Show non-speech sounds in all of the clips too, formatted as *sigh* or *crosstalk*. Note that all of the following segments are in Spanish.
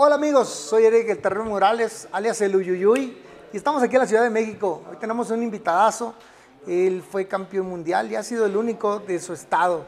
Hola amigos, soy Eric El Terreno Morales, alias El Uyuyuy, y estamos aquí en la Ciudad de México. Hoy tenemos un invitadazo, él fue campeón mundial y ha sido el único de su estado,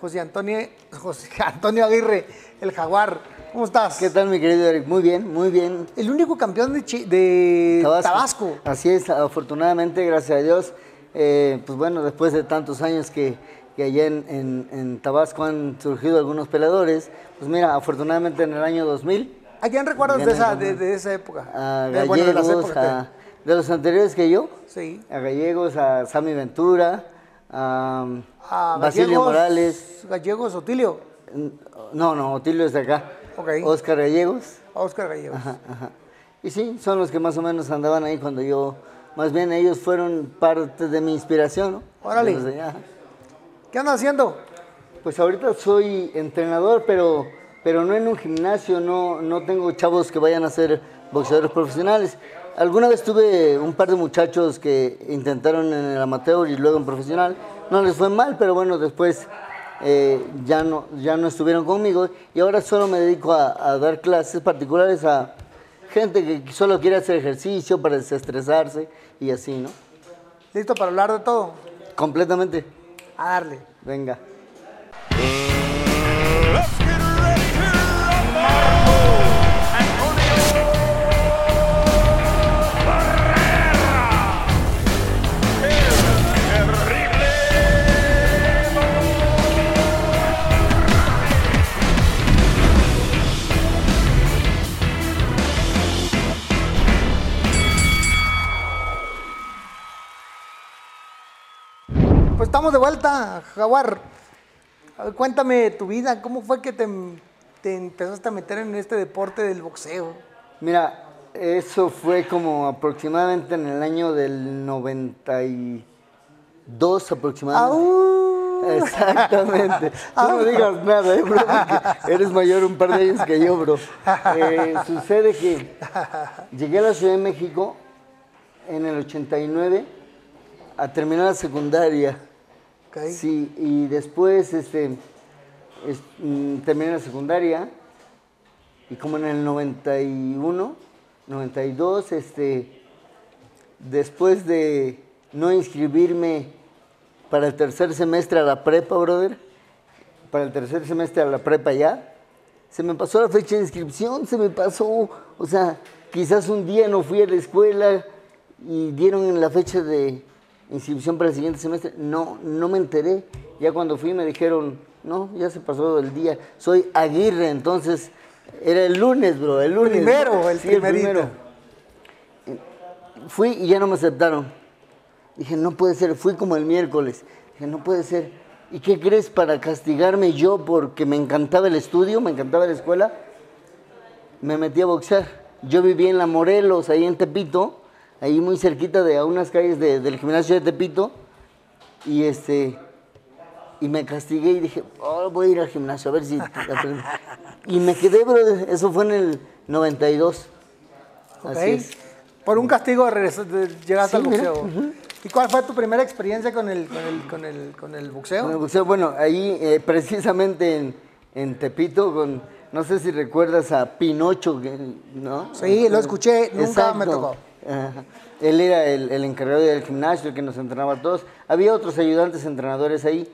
José Antonio, José Antonio Aguirre, el Jaguar. ¿Cómo estás? ¿Qué tal, mi querido Eric? Muy bien, muy bien. El único campeón de, Chi- de Tabasco. Así es, afortunadamente, gracias a Dios. eh, pues bueno, después de tantos años que, que allá en, en- en Tabasco han surgido algunos peleadores, pues mira, afortunadamente en el año 2000, ¿A quién recuerdas de esa, de, de esa época? a De- bueno, de las Gallegos, épocas a- de los anteriores que yo, Sí. a Gallegos, a Sammy Ventura, a, A Basilio Gallegos- Morales, Gallegos, Otilio. no, no, Otilio es de acá, Ok. Oscar Gallegos. Oscar Gallegos. Ajá, ajá. Y sí, son los que más o menos andaban ahí cuando yo, más bien ellos fueron parte de mi inspiración, ¿no? Órale. ¿Qué andas haciendo? Pues ahorita soy entrenador, pero, pero no en un gimnasio, no, no tengo chavos que vayan a ser boxeadores profesionales. Alguna vez tuve un par de muchachos que intentaron en el amateur y luego en profesional. No les fue mal, pero bueno, después eh, ya, no, ya no estuvieron conmigo y ahora solo me dedico a, a dar clases particulares a gente que solo quiere hacer ejercicio para desestresarse y así, ¿no? ¿Listo para hablar de todo? Completamente. A darle. Venga. Estamos de vuelta, Jaguar. Cuéntame tu vida, ¿cómo fue que te, te empezaste a meter en este deporte del boxeo? Mira, eso fue como aproximadamente en el año del 92 aproximadamente. ¡Au! Exactamente. *laughs* No me digas nada, eh, bro, porque eres mayor un par de años que yo, bro. Eh, sucede que llegué a la Ciudad de México en el 89 a terminar la secundaria. Sí, y después este, es- mm, terminé la secundaria y como en el 91, 92, este, después de no inscribirme para el tercer semestre a la prepa, brother, para el tercer semestre a la prepa ya, se me pasó la fecha de inscripción, se me pasó, o sea, quizás un día no fui a la escuela y dieron en la fecha de inscripción para el siguiente semestre, no, no me enteré, ya cuando fui me dijeron, no, ya se pasó el día, soy Aguirre, entonces era el lunes, bro, el lunes. Primero, el Sí, primerito. Fui y ya no me aceptaron. Dije, no puede ser, fui como el miércoles. Dije, no puede ser. ¿Y qué crees para castigarme yo porque me encantaba el estudio, me encantaba la escuela? Me metí a boxear. Yo vivía en La Morelos, ahí en Tepito, ahí muy cerquita de a unas calles de- del gimnasio de Tepito. Y este y me castigué y dije, oh, voy a ir al gimnasio a ver si *laughs* aprendo". Y me quedé, brother. Eso fue en el 92. Ok. Así es. Por un castigo regresas- de- llegaste Sí, al boxeo. ¿Y cuál fue tu primera experiencia con el, con el, con el, con el boxeo? Con el boxeo, bueno, ahí eh, precisamente en, en Tepito, con, no sé si recuerdas a Pinocho, ¿no? Sí, lo escuché, nunca me tocó. Él era el, el encargado del gimnasio, el que nos entrenaba a todos. Había otros ayudantes entrenadores ahí.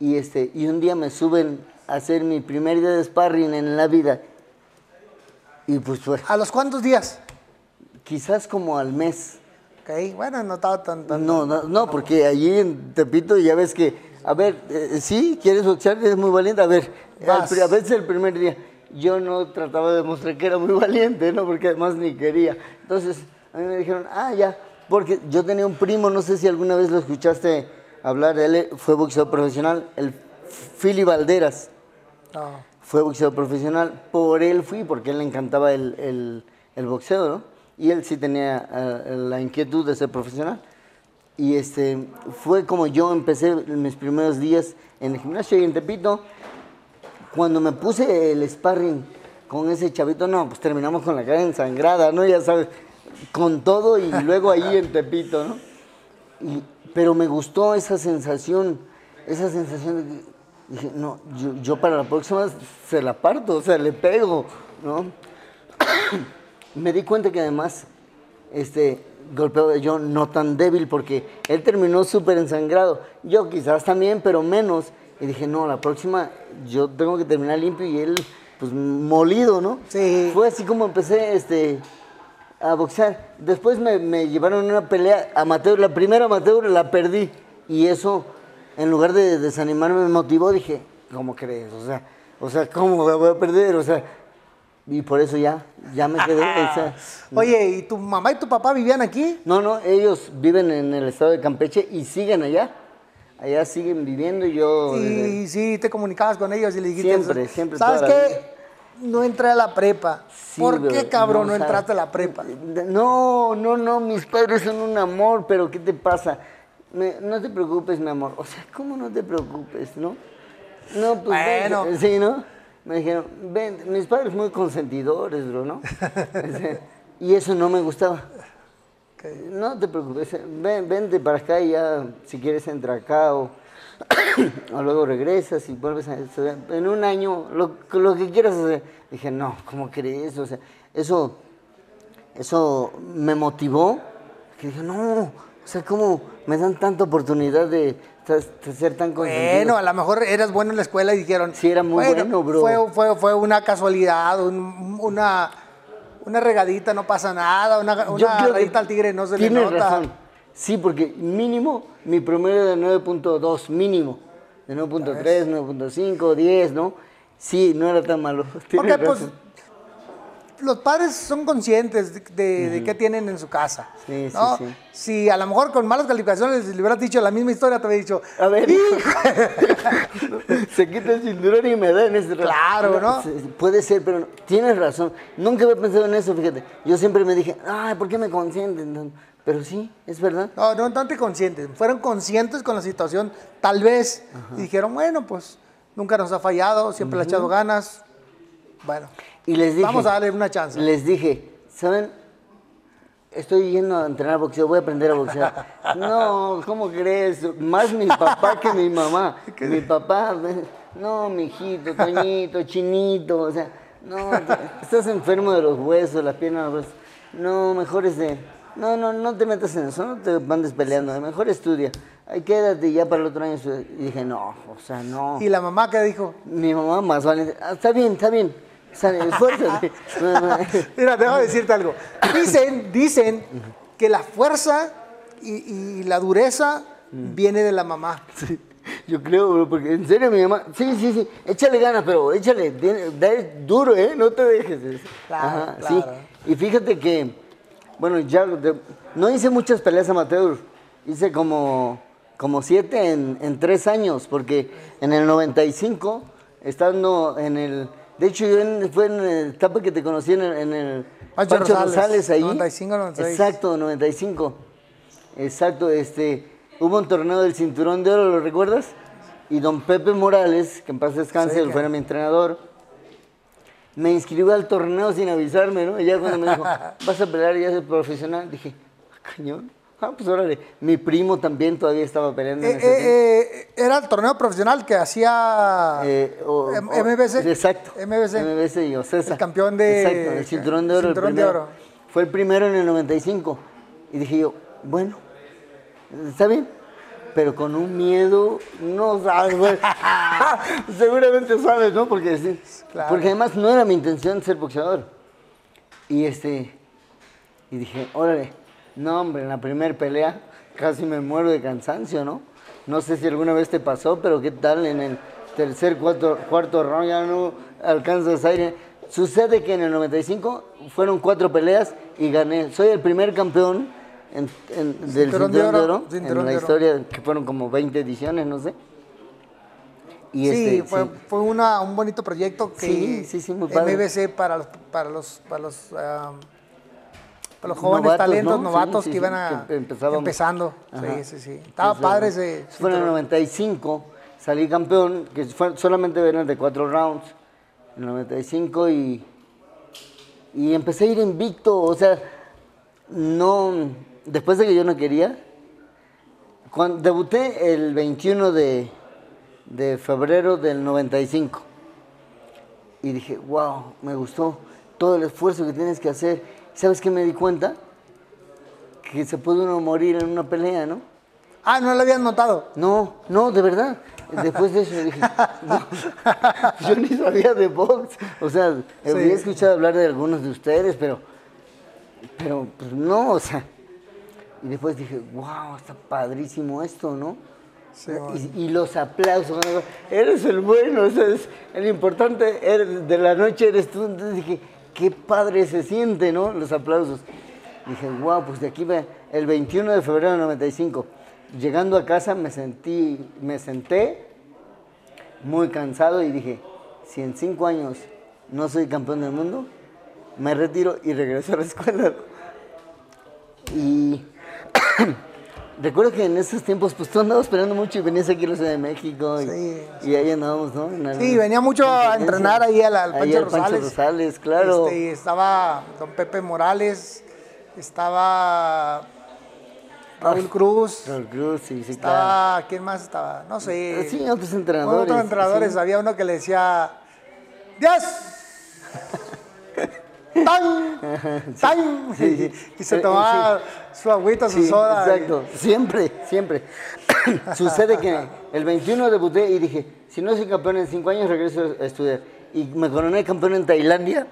Y, este, y un día me suben a hacer mi primer día de sparring en la vida. Y pues fue, ¿A los cuántos días? quizás como al mes. Ok, bueno, no estaba tan... tan- No, no, no, porque allí en Tepito ya ves que, a ver, eh, sí, quieres boxear, eres muy valiente, a ver, pri- a veces el primer día yo no trataba de demostrar que era muy valiente, ¿no? Porque además ni quería. Entonces, a mí me dijeron, ah, ya, porque yo tenía un primo, no sé si alguna vez lo escuchaste hablar, él fue boxeador profesional, el Philly Valderas No. fue boxeador profesional, por él fui, porque a él le encantaba el, el- el boxeo, ¿no? Y él sí tenía eh, la inquietud de ser profesional. Y este, fue como yo empecé mis primeros días en el gimnasio y en Tepito. Cuando me puse el sparring con ese chavito, no, pues terminamos con la cara ensangrada, ¿no? Ya sabes, con todo y luego ahí en Tepito, ¿no? Y- pero me gustó esa sensación, esa sensación de que dije, no, yo, yo para la próxima se la parto, o sea, le pego, ¿no? *coughs* me di cuenta que además este, golpeaba yo no tan débil porque él terminó súper ensangrado. Yo quizás también, pero menos. Y dije, no, la próxima yo tengo que terminar limpio y él, pues molido, ¿no? Sí. Fue así como empecé este, a boxear. Después me, me llevaron a una pelea amateur. La primera amateur la perdí. Y eso, en lugar de desanimarme, me motivó. Dije, ¿cómo crees? O sea, o sea ¿cómo la voy a perder? O sea, y por eso ya, ya me quedé. o sea, Oye, ¿y tu mamá y tu papá vivían aquí? no, no, ellos viven en el estado de Campeche y siguen allá. Allá siguen viviendo y yo... desde- Y sí, te comunicabas con ellos y le dijiste... Siempre, siempre, ¿Sabes qué? No entré a la prepa. Sí, ¿Por bro, qué, cabrón, no, entraste a la prepa? No, no, no, mis padres son un amor, pero ¿qué te pasa? Me- no te preocupes, mi amor. O sea, ¿cómo no te preocupes, no? No, pues Bueno. ven, sí, ¿no? Me dijeron, ven, mis padres muy consentidores, bro, ¿no? *laughs* Y eso no me gustaba. No te preocupes, ven, vente para acá y ya, si quieres entra acá o, *coughs* o luego regresas y vuelves a. En un año, lo, lo que quieras hacer. Dije, no, ¿cómo crees? O sea, eso, eso me motivó. Que dije, no, o sea, ¿cómo me dan tanta oportunidad de, de ser tan consentido? Bueno, a lo mejor eras bueno en la escuela y dijeron... Sí, era muy bueno, bro. Fue, fue, fue una casualidad, un- una, una regadita, no pasa nada, una, una rayita al tigre no se le nota. razón. Sí, porque mínimo, mi promedio de 9.2, mínimo. De 9.3, 9.5, 10, ¿no? Sí, no era tan malo. *laughs* Porque pues los padres son conscientes de, de- de qué tienen en su casa. Sí, sí, ¿no? sí. Si a lo mejor con malas calificaciones le hubieras dicho la misma historia, te habría dicho, A ver, *laughs* se quita el cinturón y me da en rato. Claro, ¿no? Puede ser, pero no, tienes razón. Nunca había pensado en eso, fíjate. Yo siempre me dije, ay, ¿por qué me consienten? Pero sí, es verdad. no, no tanto conscientes, fueron conscientes con la situación, tal vez, y dijeron, bueno, pues nunca nos ha fallado, siempre le ha echado ganas. Bueno, Y les dije, vamos a darle una chance. les dije, ¿saben? Estoy yendo a entrenar boxeo, voy a aprender a boxear. *laughs* No, ¿cómo crees? Más mi papá que mi mamá. *laughs* Mi papá, no, mi hijito, Toñito, Chinito, o sea, no, te- estás enfermo de los huesos, las piernas, los huesos. No, mejor es de, no, no, no te metas en eso, no te andes peleando, mejor estudia. Ay, quédate ya para el otro año. Y dije, no, o sea, no. Y la mamá que dijo, Mi mamá más valiente, "Ah, está bien, está bien, sale, esfuérzate. *laughs* No, no. Mira, déjame decirte algo. Dicen, dicen que la fuerza y, y la dureza Mm. viene de la mamá. Sí, yo creo, bro, porque en serio mi mamá, sí, sí, sí, échale ganas, pero échale, dale duro, ¿eh? No te dejes. Claro, sí. claro. Y fíjate que, bueno, ya de- no hice muchas peleas amateur, hice como, como siete en, en tres años, porque en el 95, estando en el, de hecho yo en- fue en la etapa que te conocí en el, en el Pancho Rosales, Rosales ahí. 95, 96. Exacto, 95. Exacto, este, hubo un torneo del cinturón de oro, ¿lo recuerdas? Y don Pepe Morales, que en paz descanse, Sí, él que- fuera mi entrenador, me inscribió al torneo sin avisarme, ¿no? Y ya cuando me dijo, *laughs* vas a pelear ya ser profesional, dije, "Ah, cañón. Ah, pues órale. Mi primo también todavía estaba peleando en Eh, ese eh, eh, era el torneo profesional que hacía Eh, o- MBC. Exacto. MBC. MBC y Ocesa. El campeón de- Exacto, el cinturón de oro. el Cinturón de primero. oro. Fue el primero en el 95. Y dije yo, bueno, está bien. Pero con un miedo, no sabes, güey. *laughs* Seguramente sabes, ¿no? Porque, sí, Claro. porque además no era mi intención ser boxeador. Y este, y dije, órale, no hombre, en la primera pelea casi me muero de cansancio, ¿no? No sé si alguna vez te pasó, pero qué tal en el tercer, cuarto, cuarto round ya no alcanzas aire. Sucede que en el 95 fueron cuatro peleas y gané. Soy el primer campeón en- en- del Cinturón de de oro, cinturón en la de oro. historia, que fueron como 20 ediciones, no sé. Y sí, este, fue, sí. fue una, un bonito proyecto que Sí, sí, sí, muy padre. MBC para los para los para los, para los jóvenes Novatos, talentos ¿no? novatos que iban a, que empezando. Ajá. Sí, sí, sí. Estaba Entonces, padre ese. Fue en el cinturón. 95, salí campeón, que fue, solamente eran de cuatro rounds, en el 95 y, y empecé a ir invicto, o sea, no, después de que yo no quería, cuando debuté el 21 de, de febrero del 95 y dije, wow, me gustó. todo el esfuerzo que tienes que hacer. ¿Sabes qué me di cuenta? Que se puede uno morir en una pelea, ¿no? Ah, no lo habían notado. No, no, de verdad. Después de eso dije, *laughs* no, yo ni sabía de box. O sea, había escuchado hablar de algunos de ustedes, pero, pero pues no, o sea. Y después dije, wow, está padrísimo esto, ¿no? Sí, y, y los aplausos, eres el bueno, o sea, es el importante eres- de la noche eres tú. Entonces dije, qué padre se siente, ¿no? Los aplausos. Dije, wow, pues de aquí va el 21 de febrero de 95. Llegando a casa me sentí, me senté muy cansado y dije, si en cinco años no soy campeón del mundo, me retiro y regreso a la escuela. Y *coughs* recuerdo que en esos tiempos, pues tú andabas esperando mucho y venías aquí a la Ciudad de México y, Sí, y ahí andábamos, ¿no? En Sí, venía mucho a entrenar ahí al, al Pancho al Pancho Rosales. Rosales, claro. Este, estaba don Pepe Morales, estaba Raúl Cruz, Raúl Cruz, sí, sí, claro. estaba, ¿quién más estaba? No sé. Sí, otros entrenadores. Otros entrenadores, sí. había uno que le decía, ¡Diez! *laughs* ¡Tan! *laughs* ¡Tan! sí, sí. Y se Eh, tomaba su agüita, su soda. exacto, siempre, siempre. *laughs* Sucede que el 21 debuté y dije, si no soy campeón en 5 años, regreso a estudiar. Y me coroné campeón en Tailandia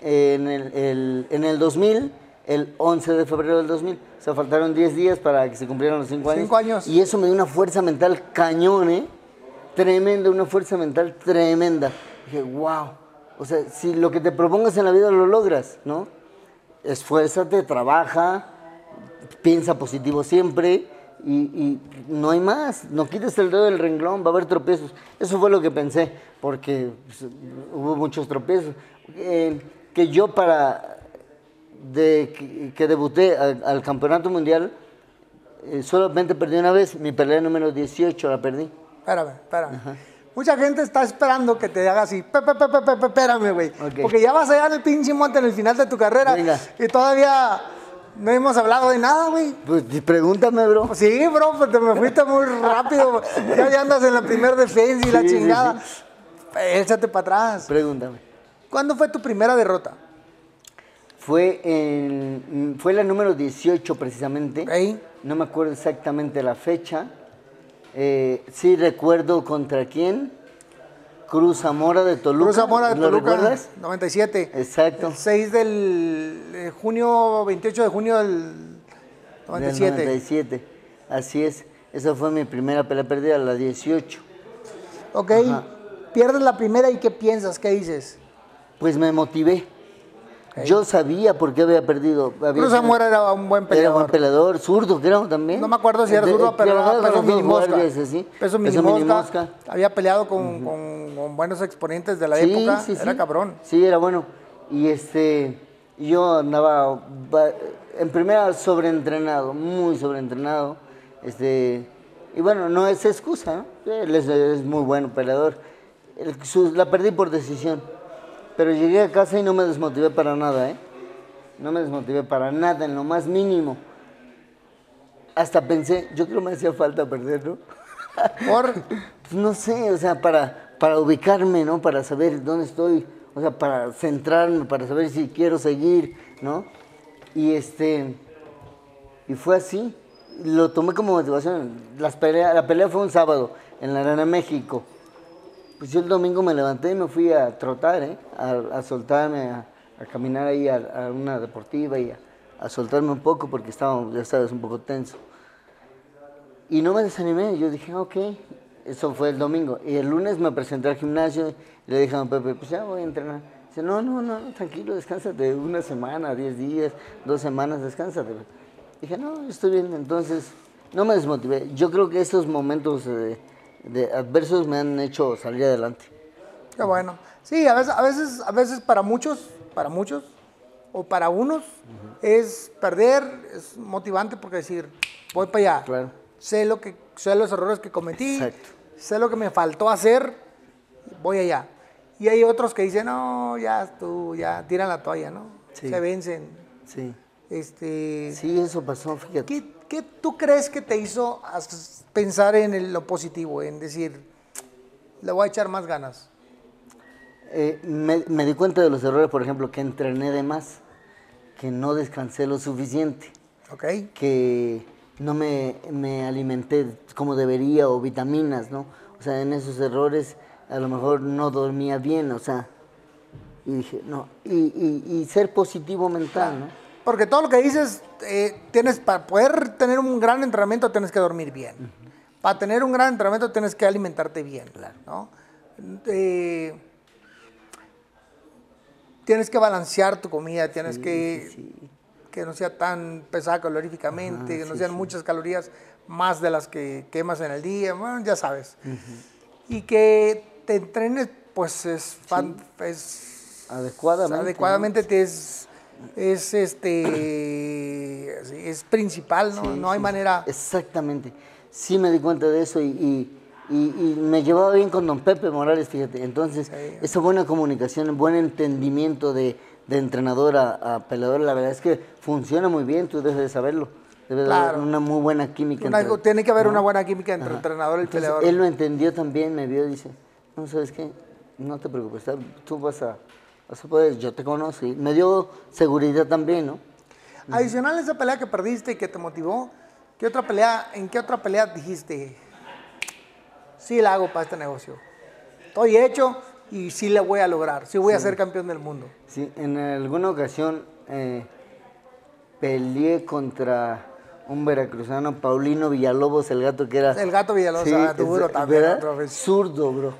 en el, el- en el 2000, el 11 de febrero del 2000. O sea, faltaron 10 días para que se cumplieran los 5 años. Cinco años. Y eso me dio una fuerza mental cañón, ¿eh? Tremenda, una fuerza mental tremenda. Dije, wow. O sea, si lo que te propongas en la vida lo logras, ¿no? Esfuérzate, trabaja, piensa positivo siempre y, y no hay más. No quites el dedo del renglón, va a haber tropiezos. Eso fue lo que pensé, porque pues, hubo muchos tropiezos. Eh, que yo para de que, que debuté al, al campeonato mundial eh, solamente perdí una vez, mi pelea número 18 la perdí. Espérame, espérame. Mucha gente está esperando que te haga así, espérame, güey. Porque ya vas allá en el pinche monte en el final de tu carrera Venga. y todavía no hemos hablado de nada, güey. Pues pregúntame, bro. Pues sí, bro, pues te me fuiste muy rápido. Ya, ya andas en la primer defensa y la Sí, sí, chingada. Échate para atrás. Pregúntame. ¿Cuándo fue tu primera derrota? Fue, en, fue la número 18 precisamente. Ok. No me acuerdo exactamente la fecha. Eh, sí recuerdo contra quién. Cruz Zamora de Toluca. Cruz Zamora de ¿Lo Toluca, recuerdas? 97. Exacto. El 6 del eh, junio, 28 de junio del Del 97. 97. Así es. Esa fue mi primera pelea perdida, la 18. Ok. Ajá. Pierdes la primera y ¿qué piensas? ¿Qué dices? Pues me motivé. Yo sabía por qué había perdido. Había Cruz sido- Zamora era un buen Era peleador. buen peleador, zurdo creo también. No me acuerdo si era zurdo, pero era peso los dos mini mosca. guardias, así. Peso. Había peleado con, con- con buenos exponentes de la Sí, época. sí, Era sí. cabrón. Sí, era bueno. Y este, yo andaba ba- en primera sobreentrenado, muy sobreentrenado. Este, y bueno, no es excusa, ¿no? Él es, es muy buen peleador. El- su- la perdí por decisión. Pero llegué a casa y no me desmotivé para nada, ¿eh? No me desmotivé para nada, en lo más mínimo. Hasta pensé, yo creo que me hacía falta perder, ¿no? *laughs* Por, Pues no sé, o sea, para, para ubicarme, ¿no? Para saber dónde estoy, o sea, para centrarme, para saber si quiero seguir, ¿no? Y este, y fue así, lo tomé como motivación. Las pelea, la pelea fue un sábado en la Arena México. Pues yo el domingo me levanté y me fui a trotar, ¿eh? A, soltarme, a, caminar ahí a, una deportiva y a, soltarme un poco porque estaba, ya sabes, un poco tenso. Y no me desanimé, yo dije, "Ah, ok, eso fue el domingo. Y el lunes me presenté al gimnasio y le dije a don Pepe, pues ya voy a entrenar. Dice, no, no, no, tranquilo, descánsate una semana, diez días, dos semanas, descánsate. Dije, no, estoy bien. Entonces, no me desmotivé. Yo creo que esos momentos de adversos me han hecho salir adelante. qué bueno. Sí, a veces, a veces, a veces para muchos, para muchos, o para unos, es perder, es motivante porque decir, voy para allá. Claro. Sé lo que, sé los errores que cometí, Exacto. sé lo que me faltó hacer, voy allá. Y hay otros que dicen, no, ya tú, ya tiran la toalla, ¿no? Sí. Se vencen. Sí. Este, Sí, eso pasó, fíjate. ¿qué, qué tú crees que te hizo pensar en el- lo positivo, en decir, le voy a echar más ganas? eh, me, me di cuenta de los errores, por ejemplo, que entrené de más, que no descansé lo suficiente, que no me, me alimenté como debería o vitaminas, ¿no? O sea, en esos errores a lo mejor no dormía bien, o sea, y dije, no, y, y- y ser positivo mental, ¿no? Porque todo lo que dices, eh, tienes para poder tener un gran entrenamiento tienes que dormir bien. Para tener un gran entrenamiento tienes que alimentarte bien, ¿no? Eh, tienes que balancear tu comida, tienes que que no sea tan pesada caloríficamente, que no sean muchas calorías más de las que quemas en el día, bueno, ya sabes. Y que te entrenes, pues es, fan- es Adecuadamente, adecuadamente te es, es este *clears throat* es principal, ¿no? Sí, no hay sí, manera. Exactamente. Sí me di cuenta de eso y, y- y- y me llevaba bien con don Pepe Morales, fíjate. Entonces, Sí. esa buena comunicación, buen entendimiento de, de entrenador a, a peleador, la verdad es que funciona muy bien, tú debes de saberlo. Debe de Claro. haber una muy buena química. Una- entre- tiene que haber ¿no? una buena química entre Ajá. entrenador y Entonces, peleador. Él lo entendió también, me vio y dice, no, ¿sabes qué? No te preocupes, tú vas a, a poder, yo te conozco. Y me dio seguridad también, ¿no? Adicional a esa pelea que perdiste y que te motivó, ¿qué otra pelea, ¿en qué otra pelea dijiste? Sí la hago para este negocio. Estoy hecho y sí la voy a lograr. Sí voy a ser campeón del mundo. Sí, en alguna ocasión eh, peleé contra un veracruzano, Paulino Villalobos, el gato que era... El gato Villalobos, ah, duro también. Zurdo, bro.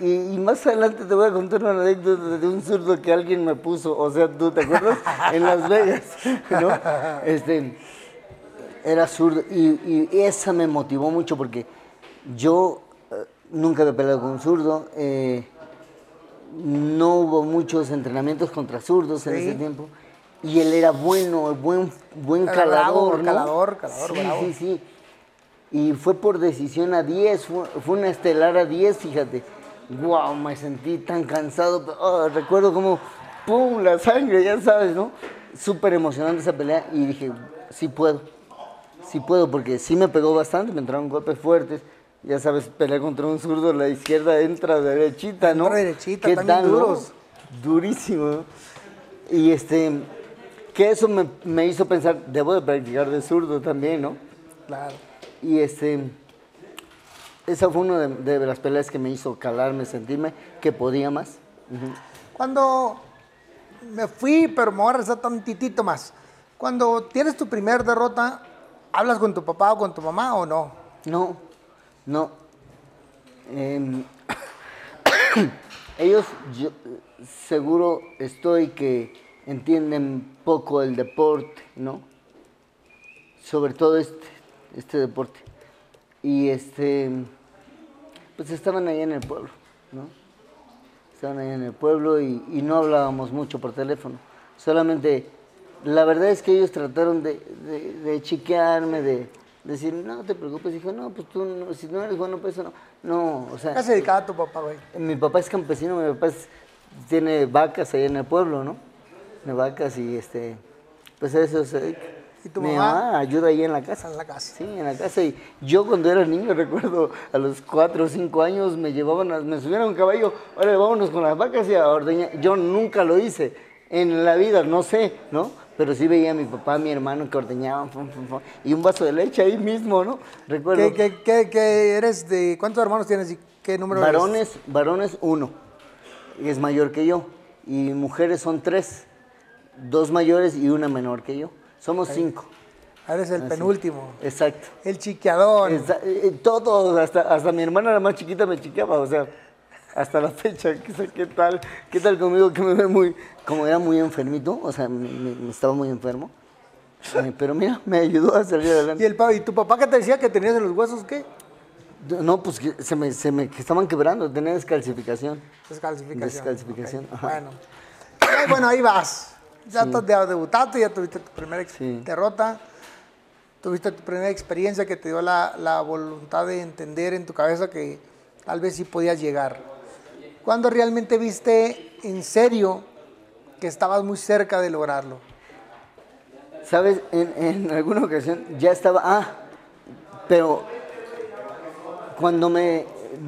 Y, y más adelante te voy a contar una anécdota de un zurdo que alguien me puso, o sea, ¿tú te acuerdas? en Las Vegas, *laughs* ¿no? Este, era zurdo y, y esa me motivó mucho porque yo eh, nunca había peleado con un zurdo, eh, no hubo muchos entrenamientos contra zurdos en ese tiempo. Y él era bueno, buen, buen calador. calador, calador, sí, bravo. Sí, sí. Y fue por decisión a 10, fue, fue una estelar a 10, fíjate. Wow, me sentí tan cansado. oh, recuerdo como, ¡pum! La sangre, ya sabes, ¿no? Súper emocionante esa pelea. Y dije, sí puedo. Sí puedo, porque sí me pegó bastante, me entraron golpes fuertes. Ya sabes, pelear contra un zurdo, la izquierda entra derechita, ¿no? Entra derechita, ¿Qué no? duros. Durísimo, ¿no? Y este, que eso me, me hizo pensar, debo de practicar de zurdo también, ¿no? Claro. Y este, esa fue una de, de las peleas que me hizo calarme, sentirme que podía más. Cuando me fui, pero me voy a regresar tantitito más. Cuando tienes tu primer derrota, ¿hablas con tu papá o con tu mamá o no? No, no. Em, *coughs* ellos, yo, seguro estoy que entienden poco el deporte, ¿no? Sobre todo este, este deporte. Y este, pues estaban ahí en el pueblo, ¿no? Estaban ahí en el pueblo y, y no hablábamos mucho por teléfono. Solamente, la verdad es que ellos trataron de, de, de chiquearme, de decir, no te preocupes. Dijo, no, pues tú, no- si no eres bueno, pues eso no. No, o sea, ¿Qué se dedicaba tu papá, güey? mi papá es campesino, mi papá es- tiene vacas ahí en el pueblo, ¿no? Tiene vacas y este, pues a eso se dedica. ¿Y tu Mi mamá? ayuda ahí en la casa. En la casa. Sí, en la casa. Y yo cuando era niño, *laughs* recuerdo, a los cuatro o cinco años me llevaban, a- me subieron a un caballo, ahora vámonos con las vacas y a ordeñar. Yo nunca lo hice en la vida, no sé, ¿no? Pero sí veía a mi papá, a mi hermano que ordeñaban, y un vaso de leche ahí mismo, ¿no? Recuerdo. ¿Qué, qué, qué, qué eres de cuántos hermanos tienes y qué número eres? Varones, varones uno, es mayor que yo. Y mujeres son tres, dos mayores y una menor que yo. Somos cinco. Eres el Así. penúltimo. Exacto. El chiqueador. Eh, todos, hasta, hasta mi hermana la más chiquita me chiqueaba, o sea, hasta la fecha, *laughs* ¿qué, tal? ¿Qué tal conmigo? Que me ve muy, como era muy enfermito, o sea, me, estaba muy enfermo. Pero mira, me ayudó a salir ¿Y, adelante. el, pa- ¿Y tu papá qué te decía que tenías en los huesos qué? No, pues que se me, se me que estaban quebrando, tenía descalcificación. Descalcificación. Descalcificación. Bueno. Bueno, ahí vas. Ya estás de- debutaste, ya tuviste tu primera Sí. derrota. Tuviste tu primera experiencia que te dio la, la voluntad de entender en tu cabeza que tal vez sí podías llegar. ¿Cuándo realmente viste en serio que estabas muy cerca de lograrlo? ¿Sabes? En, en alguna ocasión ya estaba. Ah, pero cuando me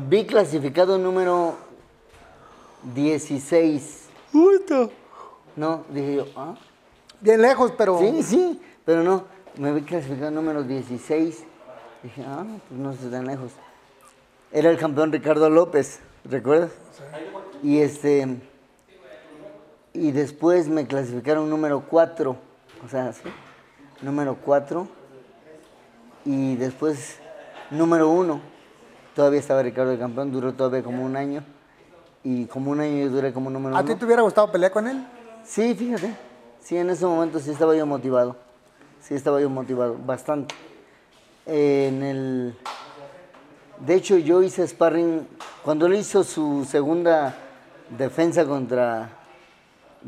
vi clasificado número 16. Puta. No, dije yo, ¿ah? Bien lejos, pero. Sí, sí, pero no. Me vi clasificado número 16. Dije, ah, pues no sé tan lejos. Era el campeón Ricardo López, ¿recuerdas? Y este. Y después me clasificaron número 4. O sea, sí. Número 4. Y después número 1. Todavía estaba Ricardo de campeón, duró todavía como un año. Y como un año yo duré como número 1. ¿A ti te hubiera gustado pelear con él? Sí, fíjate. Sí, en ese momento sí estaba yo motivado. Sí estaba yo motivado, bastante. En el... De hecho, yo hice sparring cuando él hizo su segunda defensa contra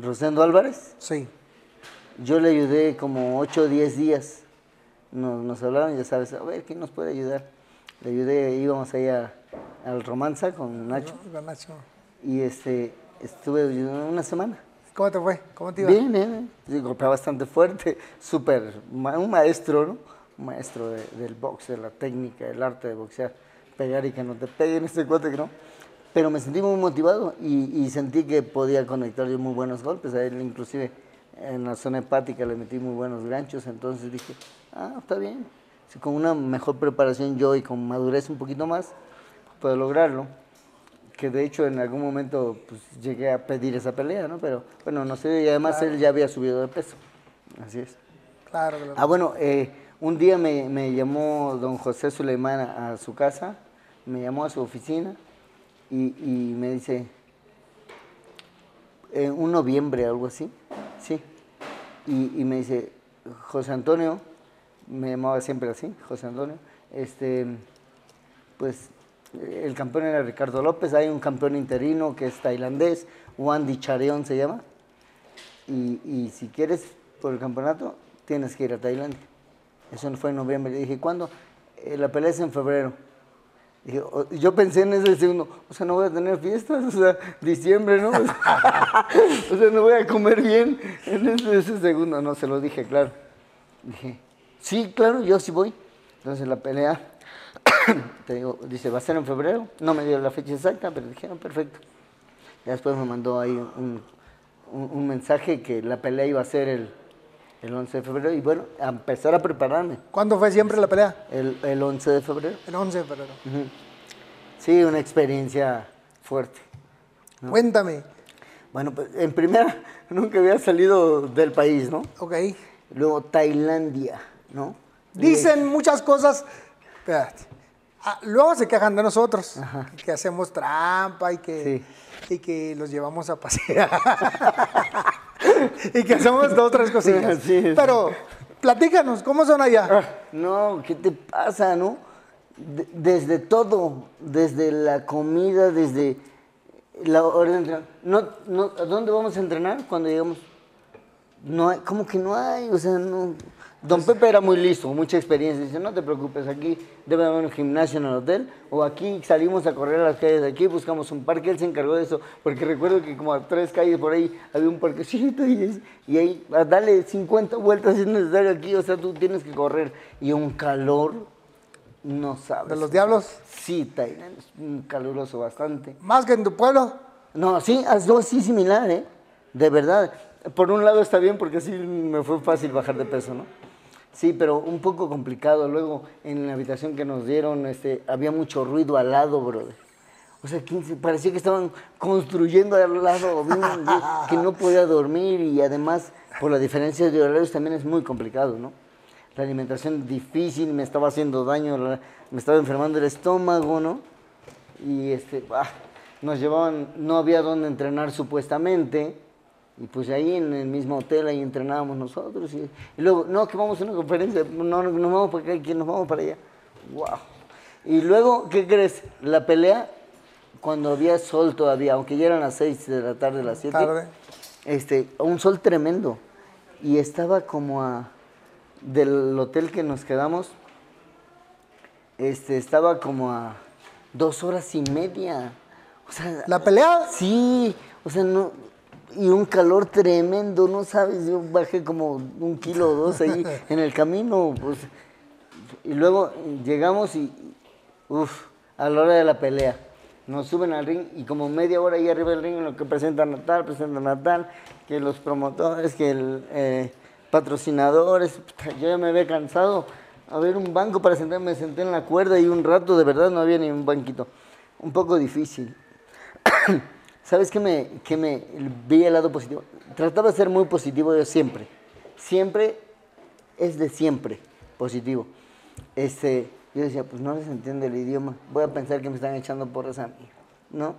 Rosendo Álvarez. Sí. Yo le ayudé como 8 o 10 días. Nos, nos hablaron, ya sabes, a ver, ¿quién nos puede ayudar? Le ayudé, íbamos ahí a- al Romanza con Nacho. Con Nacho. Y este, estuve una semana. ¿Cómo te fue? ¿Cómo te iba? Bien, bien. Sí, golpeaba bastante fuerte, súper, un maestro, ¿no? Un maestro de- del box, de la técnica, del arte de boxear, pegar y que no te peguen este cuate no. Pero me sentí muy motivado y, y sentí que podía conectar yo muy buenos golpes. A él inclusive en la zona hepática le metí muy buenos ganchos, entonces dije, ah, está bien. Si con una mejor preparación yo y con madurez un poquito más, puedo lograrlo que de hecho en algún momento pues, llegué a pedir esa pelea, ¿no? Pero bueno, no sé, y además él ya había subido de peso. Así es. Claro, claro. Ah, bueno, eh, un día me, me llamó don José Suleimán a, a su casa, me llamó a su oficina y, y me dice, en un noviembre, algo así, sí, y, y me dice, José Antonio, me llamaba siempre así, José Antonio, este, pues eh, el campeón era Ricardo López, hay un campeón interino que es tailandés, Wandy Chareón se llama, y, si quieres por el campeonato, tienes que ir a Tailandia. Eso fue en noviembre. Le dije, ¿cuándo? "Eh, la pelea es en febrero. Dije, "O- yo pensé en ese segundo, o sea, no voy a tener fiestas, o sea, diciembre, ¿no? *laughs* o sea, no voy a comer bien en ese, ese segundo. No, se lo dije, claro. Dije, sí, claro, yo sí voy. Entonces la pelea, *coughs* te digo, dice, va a ser en febrero. No me dio la fecha exacta, pero dijeron, perfecto. Ya después me mandó ahí un, un- un mensaje que la pelea iba a ser el, el 11 de febrero y bueno, a empezar a prepararme. ¿Cuándo fue siempre la pelea? El, el 11 de febrero. El 11 de febrero. Sí, una experiencia fuerte. Cuéntame. Bueno, pues en primera, *laughs* nunca había salido del país, ¿no? Ok. Luego Tailandia, ¿no? Dicen muchas cosas. Espérate. Ah, luego se quejan de nosotros. Que hacemos trampa y que, y que los llevamos a pasear. *laughs* y que hacemos dos, tres cosillas. *laughs* Sí. Pero platícanos, ¿cómo son allá? Ah, No, ¿qué te pasa, no? De- desde todo, desde la comida, desde la hora de entrenar. No, no, ¿A dónde vamos a entrenar cuando llegamos? No hay, ¿cómo que no hay? O sea, no. Don Pepe era muy listo, mucha experiencia. Dice, no te preocupes, aquí debe haber un gimnasio en el hotel, o aquí salimos a correr a las calles de aquí, buscamos un parque, él se encargó de eso, porque recuerdo que como a tres calles por ahí había un parquecito y, ahí, a dale 50 vueltas si es necesario aquí, o sea, tú tienes que correr. Y un calor, no sabes. ¿De los diablos? Sí, un caluroso bastante. Más que en tu pueblo. No, sí, algo así similar, ¿eh? De verdad. Por un lado está bien porque así me fue fácil bajar de peso, ¿no? Sí, pero un poco complicado. Luego, en la habitación que nos dieron, este, había mucho ruido al lado, brother. O sea, ¿quién se- parecía que estaban construyendo al lado, que no podía dormir y además, por la diferencia de horarios, también es muy complicado, ¿no? La alimentación difícil, me estaba haciendo daño, me estaba enfermando el estómago, ¿no? y este, ah, nos llevaban, no había dónde entrenar supuestamente, y pues ahí en el mismo hotel, ahí entrenábamos nosotros, y, y luego, no, que vamos a una conferencia, no, no, nos vamos para acá, que nos vamos para allá, wow. Y luego, ¿qué crees? La pelea, cuando había sol todavía, aunque ya eran las 6 de la tarde, las 7, Tarde. este, un sol tremendo, y estaba como a, del hotel que nos quedamos, este, estaba como a dos horas y media. O sea, ¿La pelea? sí, o sea, no, y un calor tremendo, no sabes, yo bajé como un kilo o dos ahí *laughs* en el camino, pues, y luego llegamos y, uff, a la hora de la pelea, Nos suben al ring y como media hora ahí arriba del ring en lo que presentan a tal, presentan a tal, que los promotores, que el eh, patrocinadores, yo ya me había cansado. A ver, un banco para sentarme, me senté en la cuerda y un rato de verdad no había ni un banquito. Un poco difícil. *coughs* ¿Sabes qué me, qué me vi el lado positivo? Trataba de ser muy positivo yo siempre. Siempre es de siempre positivo. Este, yo decía, pues no les entiende el idioma. Voy a pensar que me están echando porras a mí, ¿no?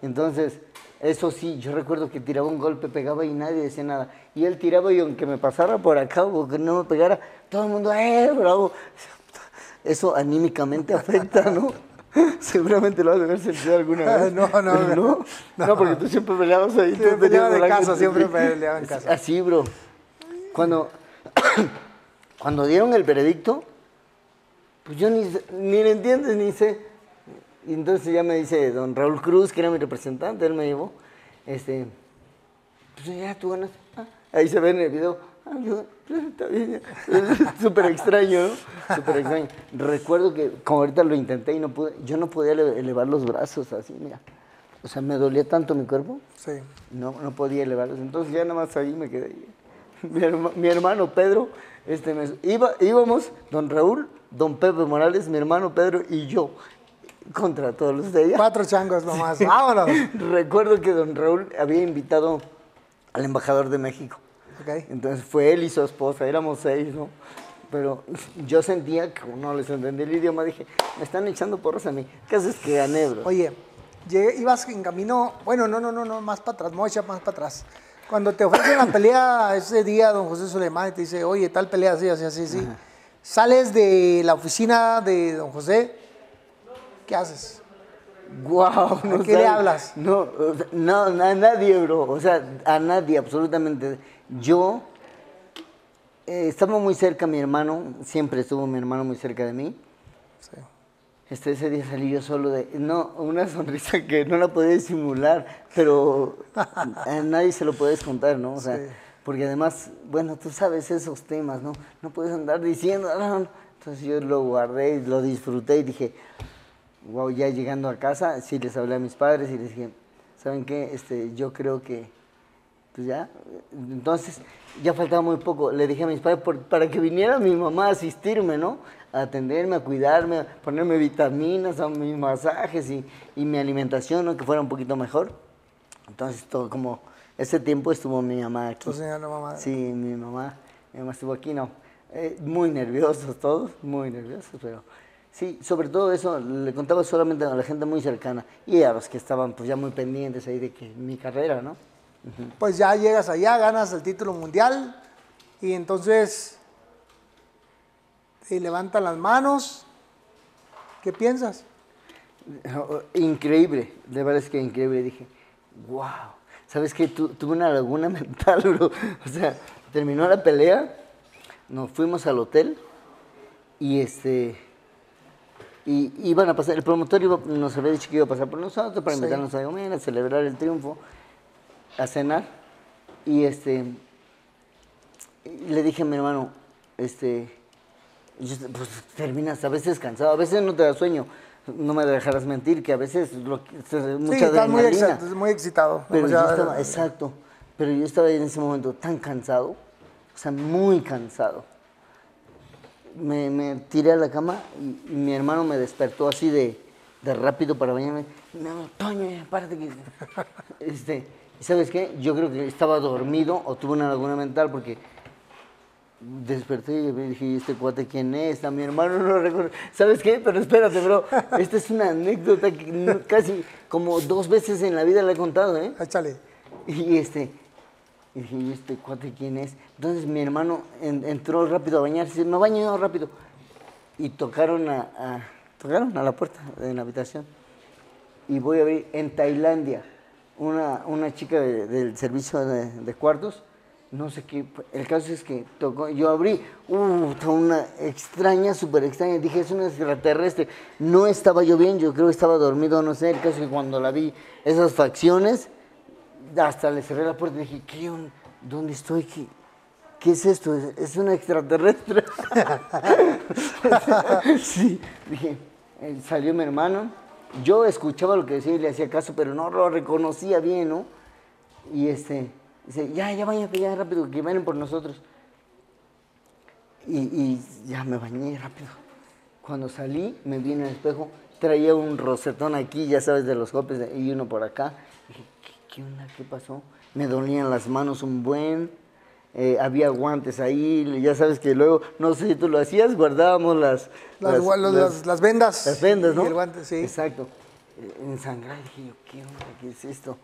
Entonces, eso sí, yo recuerdo que tiraba un golpe, pegaba y nadie decía nada. Y él tiraba y aunque me pasara por acá o que no me pegara, todo el mundo, ¡eh, bravo! Eso anímicamente *laughs* afecta, ¿no? *laughs* Seguramente lo has de haber sentido alguna *laughs* vez. No, no, no. no. No, porque tú siempre peleabas ahí. Siempre peleaba de casa, siempre peleaba en casa. Así, bro. Cuando, *coughs* cuando dieron el veredicto, pues yo ni, ni le entiendes, ni sé. Y entonces ya me dice don Raúl Cruz, que era mi representante, él me llevó, este, pues ya tú ganas. Ah, ahí se ve en el video. Ah, yo, está bien. *laughs* Súper extraño, ¿no? Súper extraño. Recuerdo que, como ahorita lo intenté y no pude, yo no podía ele- elevar los brazos así, mira. O sea, me dolía tanto mi cuerpo, Sí. no, no podía elevarlos. Entonces ya nada más ahí me quedé. Mi, herma- mi hermano Pedro, este, me- iba, íbamos, don Raúl, don Pepe Morales, mi hermano Pedro y yo, contra todos los de ella. Cuatro changos nomás. Vámonos. *laughs* Recuerdo que don Raúl había invitado al embajador de México. Entonces fue él y su esposa, éramos seis, ¿no? Pero yo sentía que no les entendía el idioma, dije, me están echando porros a mí. ¿Qué haces que gané, bro? Oye, llegué- ibas en camino, bueno, no, no, no, no, más para atrás, mocha, más para atrás. Cuando te ofrecen la pelea ese día, don José Suleimán, y te dice, oye, tal pelea, así, así, así, sí. Sales de la oficina de don José, ¿qué haces? Wow, ¿A qué le hablas? No, no, a nadie, bro. O sea, a nadie, absolutamente. Yo eh, estaba muy cerca mi hermano, siempre estuvo mi hermano muy cerca de mí. Sí. Este, ese día salí yo solo de... No, una *laughs* sonrisa que no la podía disimular, pero a *laughs* nadie se lo puedes contar, ¿no? O sea, Sí. porque además, bueno, tú sabes esos temas, ¿no? No puedes andar diciendo... "Ah, no, no". Entonces yo lo guardé lo disfruté y dije, wow, ya llegando a casa, sí les hablé a mis padres y les dije, ¿saben qué? Este, yo creo que, pues ya, entonces ya faltaba muy poco. Le dije a mis padres por- para que viniera mi mamá a asistirme, ¿no? A atenderme, a cuidarme, a ponerme vitaminas, a mis masajes y, y mi alimentación, ¿no? Que fuera un poquito mejor. Entonces, todo como, ese tiempo estuvo mi mamá aquí. Tu señora mamá. Sí, mi mamá, mi mamá estuvo aquí, no. Eh, muy nerviosos todos, muy nerviosos, pero sí, sobre todo eso le contaba solamente a la gente muy cercana y a los que estaban pues ya muy pendientes ahí de que mi carrera, ¿no? Pues ya llegas allá, ganas el título mundial y entonces te levantan las manos. ¿Qué piensas? Increíble, de verdad es que increíble. Dije, wow, ¿sabes qué? Tu- tuve una laguna *laughs* mental, bro. O sea, terminó la pelea, nos fuimos al hotel y este. Y iban a pasar, el promotor iba- nos había dicho que iba a pasar por nosotros para Sí. invitarnos a comer, a celebrar el triunfo, a cenar. Y este. le dije a mi hermano, este. yo- pues terminas a veces cansado, a veces no te da sueño. No me dejarás mentir que a veces lo, que- se- mucha sí, estás muy, muy excitado. Pero yo demasiado- estaba, exacto, pero yo estaba en ese momento tan cansado, o sea, muy cansado. Me, me tiré a la cama y, y mi hermano me despertó así de, de rápido para bañarme. Me dijo, Toño, párate que... *laughs* Este, ¿y ¿Sabes qué? Yo creo que estaba dormido o tuve una laguna mental porque desperté y dije, ¿y este cuate quién es? A mi hermano *laughs* no lo recuerdo. ¿Sabes qué? Pero espérate, bro. *laughs* Esta es una anécdota que casi como dos veces en la vida la he contado, ¿eh? Échale. Y este, y dije, ¿y este cuate quién es? Entonces mi hermano en- entró rápido a bañarse, me baño yo rápido. Y tocaron a, a- tocaron a la puerta de la habitación. Y voy a abrir en Tailandia, una, una chica de- del servicio de, cuartos, no sé qué, el caso es que tocó, yo abrí, uh, una extraña, súper extraña, dije, es una extraterrestre. No estaba yo bien, yo creo que estaba dormido, no sé, el caso es que cuando la vi, esas facciones, hasta le cerré la puerta y dije, ¿qué? on- ¿Dónde estoy? ¿Qué, qué es esto? ¿Es, es una extraterrestre? *laughs* sí, dije, eh, salió mi hermano yo escuchaba lo que decía y le hacía caso, pero no lo reconocía bien, ¿no? Y este, dice, ya, ya vayan, ya rápido, que vienen por nosotros. Y, y ya me bañé rápido. Cuando salí, me vi en el espejo, traía un rosetón aquí, ya sabes, de los golpes, y uno por acá. Dije, ¿qué, qué onda? ¿Qué pasó? Me dolían las manos un buen, eh, había guantes ahí, ya sabes que luego, no sé si tú lo hacías, guardábamos las... Las, gua- los- las- las vendas. las vendas, y ¿no? el guante, sí. Exacto. Eh, Ensangrado, dije yo, ¿qué onda? ¿Qué es esto?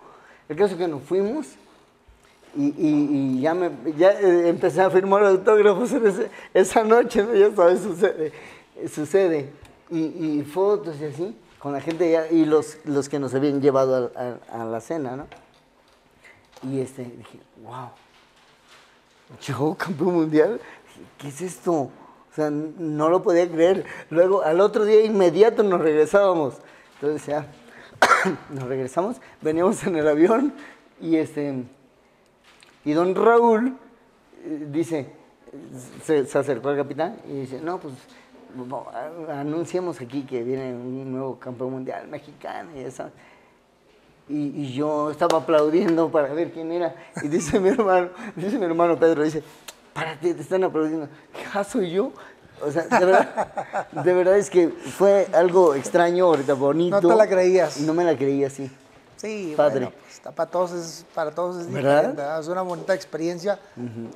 El caso es que nos fuimos y, y- y ya, me, ya eh, empecé a firmar autógrafos en ese- esa noche, ¿no? Ya sabes, sucede. sucede. Y, y fotos y así, con la gente ya, y los, los que nos habían llevado a, a- a la cena, ¿no? Y este, dije, wow. Yo, campeón mundial, ¿qué es esto? O sea, no lo podía creer. Luego, al otro día inmediato nos regresábamos. Entonces ya, *coughs* nos regresamos, veníamos en el avión y este, y don Raúl eh, dice, se, acercó al capitán y dice, no, pues no, a- anunciamos aquí que viene un nuevo campeón mundial mexicano y eso. Y, y yo estaba aplaudiendo para ver quién era. Y dice mi hermano, dice mi hermano Pedro, dice, párate, te están aplaudiendo. ¿Ja, soy yo? O sea, de verdad, de verdad es que fue algo extraño, ahorita bonito. No te la creías. No me la creía, sí. Sí, Padre. bueno, pues, para todos es, para todos es ¿Verdad? ¿verdad? Es una bonita experiencia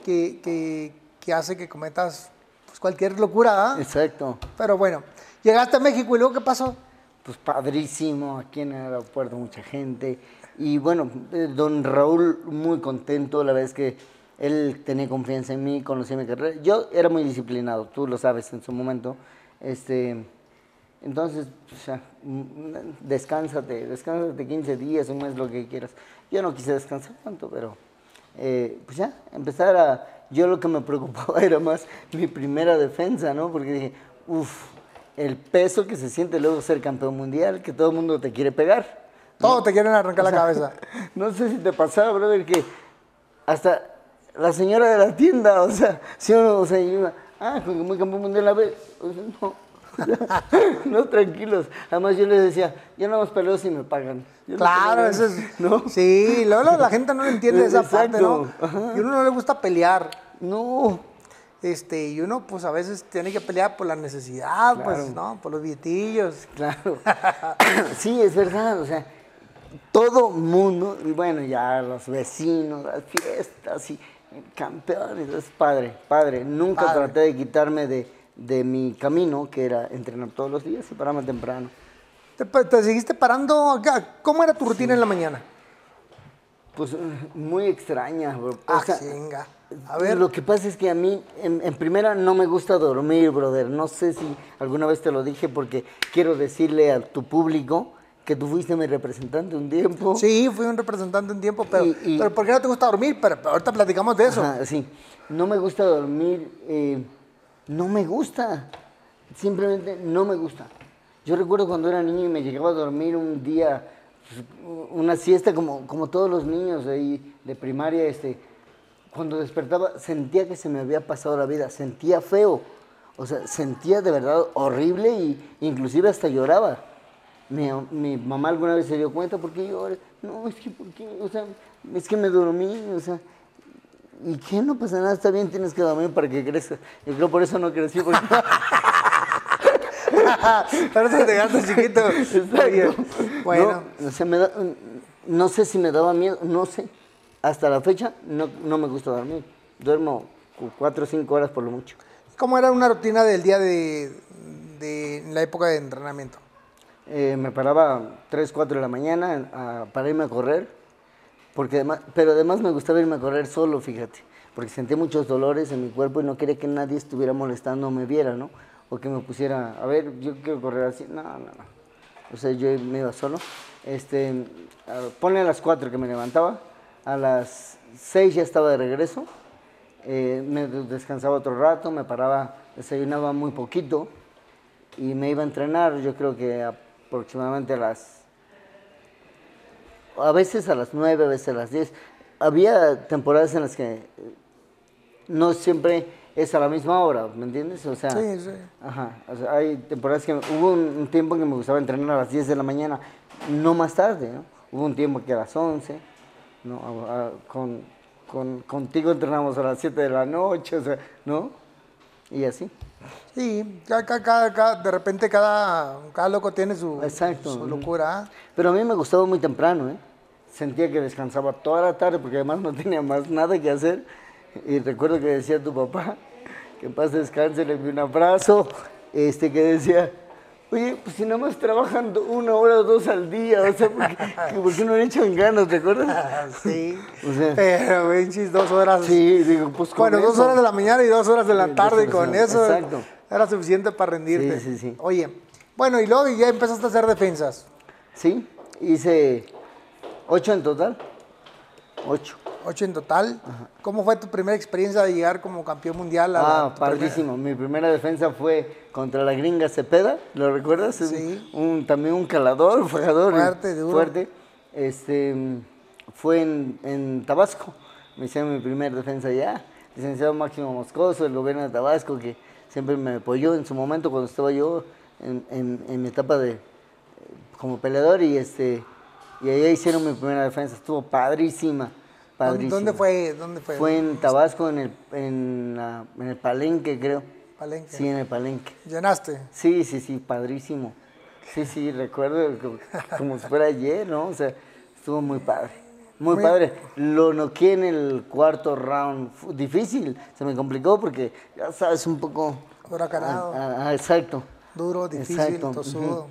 que, que- que hace que cometas pues, cualquier locura, ¿verdad? Exacto. Pero bueno, llegaste a México y luego ¿qué pasó? Pues padrísimo, aquí en el aeropuerto mucha gente. Y bueno, eh, don Raúl muy contento, la verdad es que él tenía confianza en mí, conocía mi carrera. Yo era muy disciplinado, tú lo sabes en su momento. Este, entonces, pues, ya, mm, descánsate, descánsate 15 días, un mes, lo que quieras. Yo no quise descansar tanto, pero eh, pues ya, empezar a... Yo lo que me *laughs* preocupaba era más mi primera defensa, ¿no? Porque dije, uff, el peso que se siente luego ser campeón mundial, que todo el mundo te quiere pegar. Todos te quieren arrancar la cabeza. *laughs* No sé si te pasaba, brother, que hasta la señora de la tienda, o sea, si uno, o sea, iba, ah, con que muy campeón mundial, a ver, o sea, no. *laughs* no, tranquilos. Además yo les decía, yo no más peleo si me pagan. Yo no Claro, peleo, eso es. *laughs* ¿No? Sí, luego la- la gente no le entiende esa parte, ¿no? Exacto, ajá. Y a uno no le gusta pelear. No. Este, y uno, pues a veces tiene que pelear por la necesidad, pues. ¿no? Por los billetillos. Claro. *coughs* sí, es verdad, o sea, todo mundo, y bueno, ya los vecinos, las fiestas y campeones, es padre, padre. Nunca Padre. traté de quitarme de, de mi camino, que era entrenar todos los días y pararme temprano. ¿Te, seguiste parando acá? ¿Cómo era tu rutina en la mañana? Pues muy extraña, bro. O sea, chinga. A ver. Lo que pasa es que a mí, en, en primera, no me gusta dormir, brother. No sé si alguna vez te lo dije porque quiero decirle a tu público que tú fuiste mi representante un tiempo. Sí, fui un representante un tiempo, pero, Y- y- pero ¿por qué no te gusta dormir? Pero, pero ahorita platicamos de eso. Ajá, sí. No me gusta dormir. eh, no me gusta. Simplemente no me gusta. Yo recuerdo cuando era niño y me llegaba a dormir un día, pues, una siesta como, como todos los niños ahí de primaria, este, cuando despertaba sentía que se me había pasado la vida, sentía feo. O sea, sentía de verdad horrible y inclusive hasta lloraba. Mi, mi mamá alguna vez se dio cuenta, ¿por qué lloras? No, es que, ¿por qué? O sea, es que me dormí, o sea, ¿y qué? No pasa nada, está bien, tienes que dormir para que crezcas. Yo creo por eso no crecí, porque... *laughs* Pero eso te dejaste chiquito. Bueno, No, o sea, me da- no sé si me daba miedo, no sé. Hasta la fecha no, no me gusta dormir. Duermo cu- cuatro o cinco horas por lo mucho. ¿cómo era una rutina del día de, de la época de entrenamiento? Eh, me paraba 3, 4 de la mañana a- para irme a correr, porque además, pero además me gustaba irme a correr solo, fíjate, porque sentía muchos dolores en mi cuerpo y no quería que nadie estuviera molestando o me viera, ¿no? O que me pusiera, a ver, yo quiero correr así, no, no, no. O sea, yo me iba solo. Este, a- ponle a las 4 que me levantaba, a las 6 ya estaba de regreso, eh, me descansaba otro rato, me paraba, desayunaba muy poquito, y me iba a entrenar, yo creo que aproximadamente a las, a veces a las 9, a veces a las 10. Había temporadas en las que no siempre es a la misma hora, ¿me entiendes? O sea, Sí, sí. Ajá, o sea, hay temporadas que hubo un, tiempo en que me gustaba entrenar a las 10 de la mañana, no más tarde, ¿no? Hubo un tiempo que a las 11, ¿no? A- a- con, con- contigo entrenamos a las 7 de la noche, o sea, ¿no? Y así. Sí, cada, cada- cada- de repente cada, cada loco tiene su, Exacto, su locura. ¿ah? Pero a mí me gustaba muy temprano, ¿eh? Sentía que descansaba toda la tarde porque además no tenía más nada que hacer. Y recuerdo que decía tu papá, que en paz descanse, le envié un abrazo, este, que decía, oye, pues si nada más trabajan una hora o dos al día, o sea, ¿por qué, *laughs* por qué no le echan ganas, te acuerdas? *laughs* Sí. O sea, Pero, pinches, dos horas. sí, digo, pues con Bueno, dos horas de la mañana y dos horas de la Sí, tarde, y con eso exacto. era suficiente para rendirte. Sí, sí, sí. Oye, bueno, y luego ya empezaste a hacer defensas. Sí, hice ocho en total. Ocho. Ocho en total. ¿Cómo fue tu primera experiencia de llegar como campeón mundial? A la- Ah, tu primera- padrísimo. Mi primera defensa fue contra la gringa Cepeda, ¿lo recuerdas? Sí. Un, también un calador, *laughs* fajador. y Fuerte, duro. Fuerte. Este, fue en, en Tabasco. Me hicieron mi primera defensa allá. Licenciado Máximo Moscoso, el gobierno de Tabasco, que siempre me apoyó en su momento cuando estaba yo en, en- en mi etapa de como peleador y este y allá hicieron mi primera defensa. Estuvo padrísima. ¿Dónde, padrísima. dónde fue? ¿Dónde fue? Fue en Tabasco, en el, en, la- en el Palenque, creo. Palenque. Sí, en el Palenque. ¿Llenaste? Sí, sí, sí, padrísimo. Sí, sí, recuerdo como, como si fuera ayer, ¿no? O sea, estuvo muy padre. Muy Muy- padre. Lo noqué en el cuarto round. Fu- difícil, se me complicó porque, ya sabes, un poco... Huracanado. Ah, ah, exacto. Duro, difícil, Exacto, tosudo.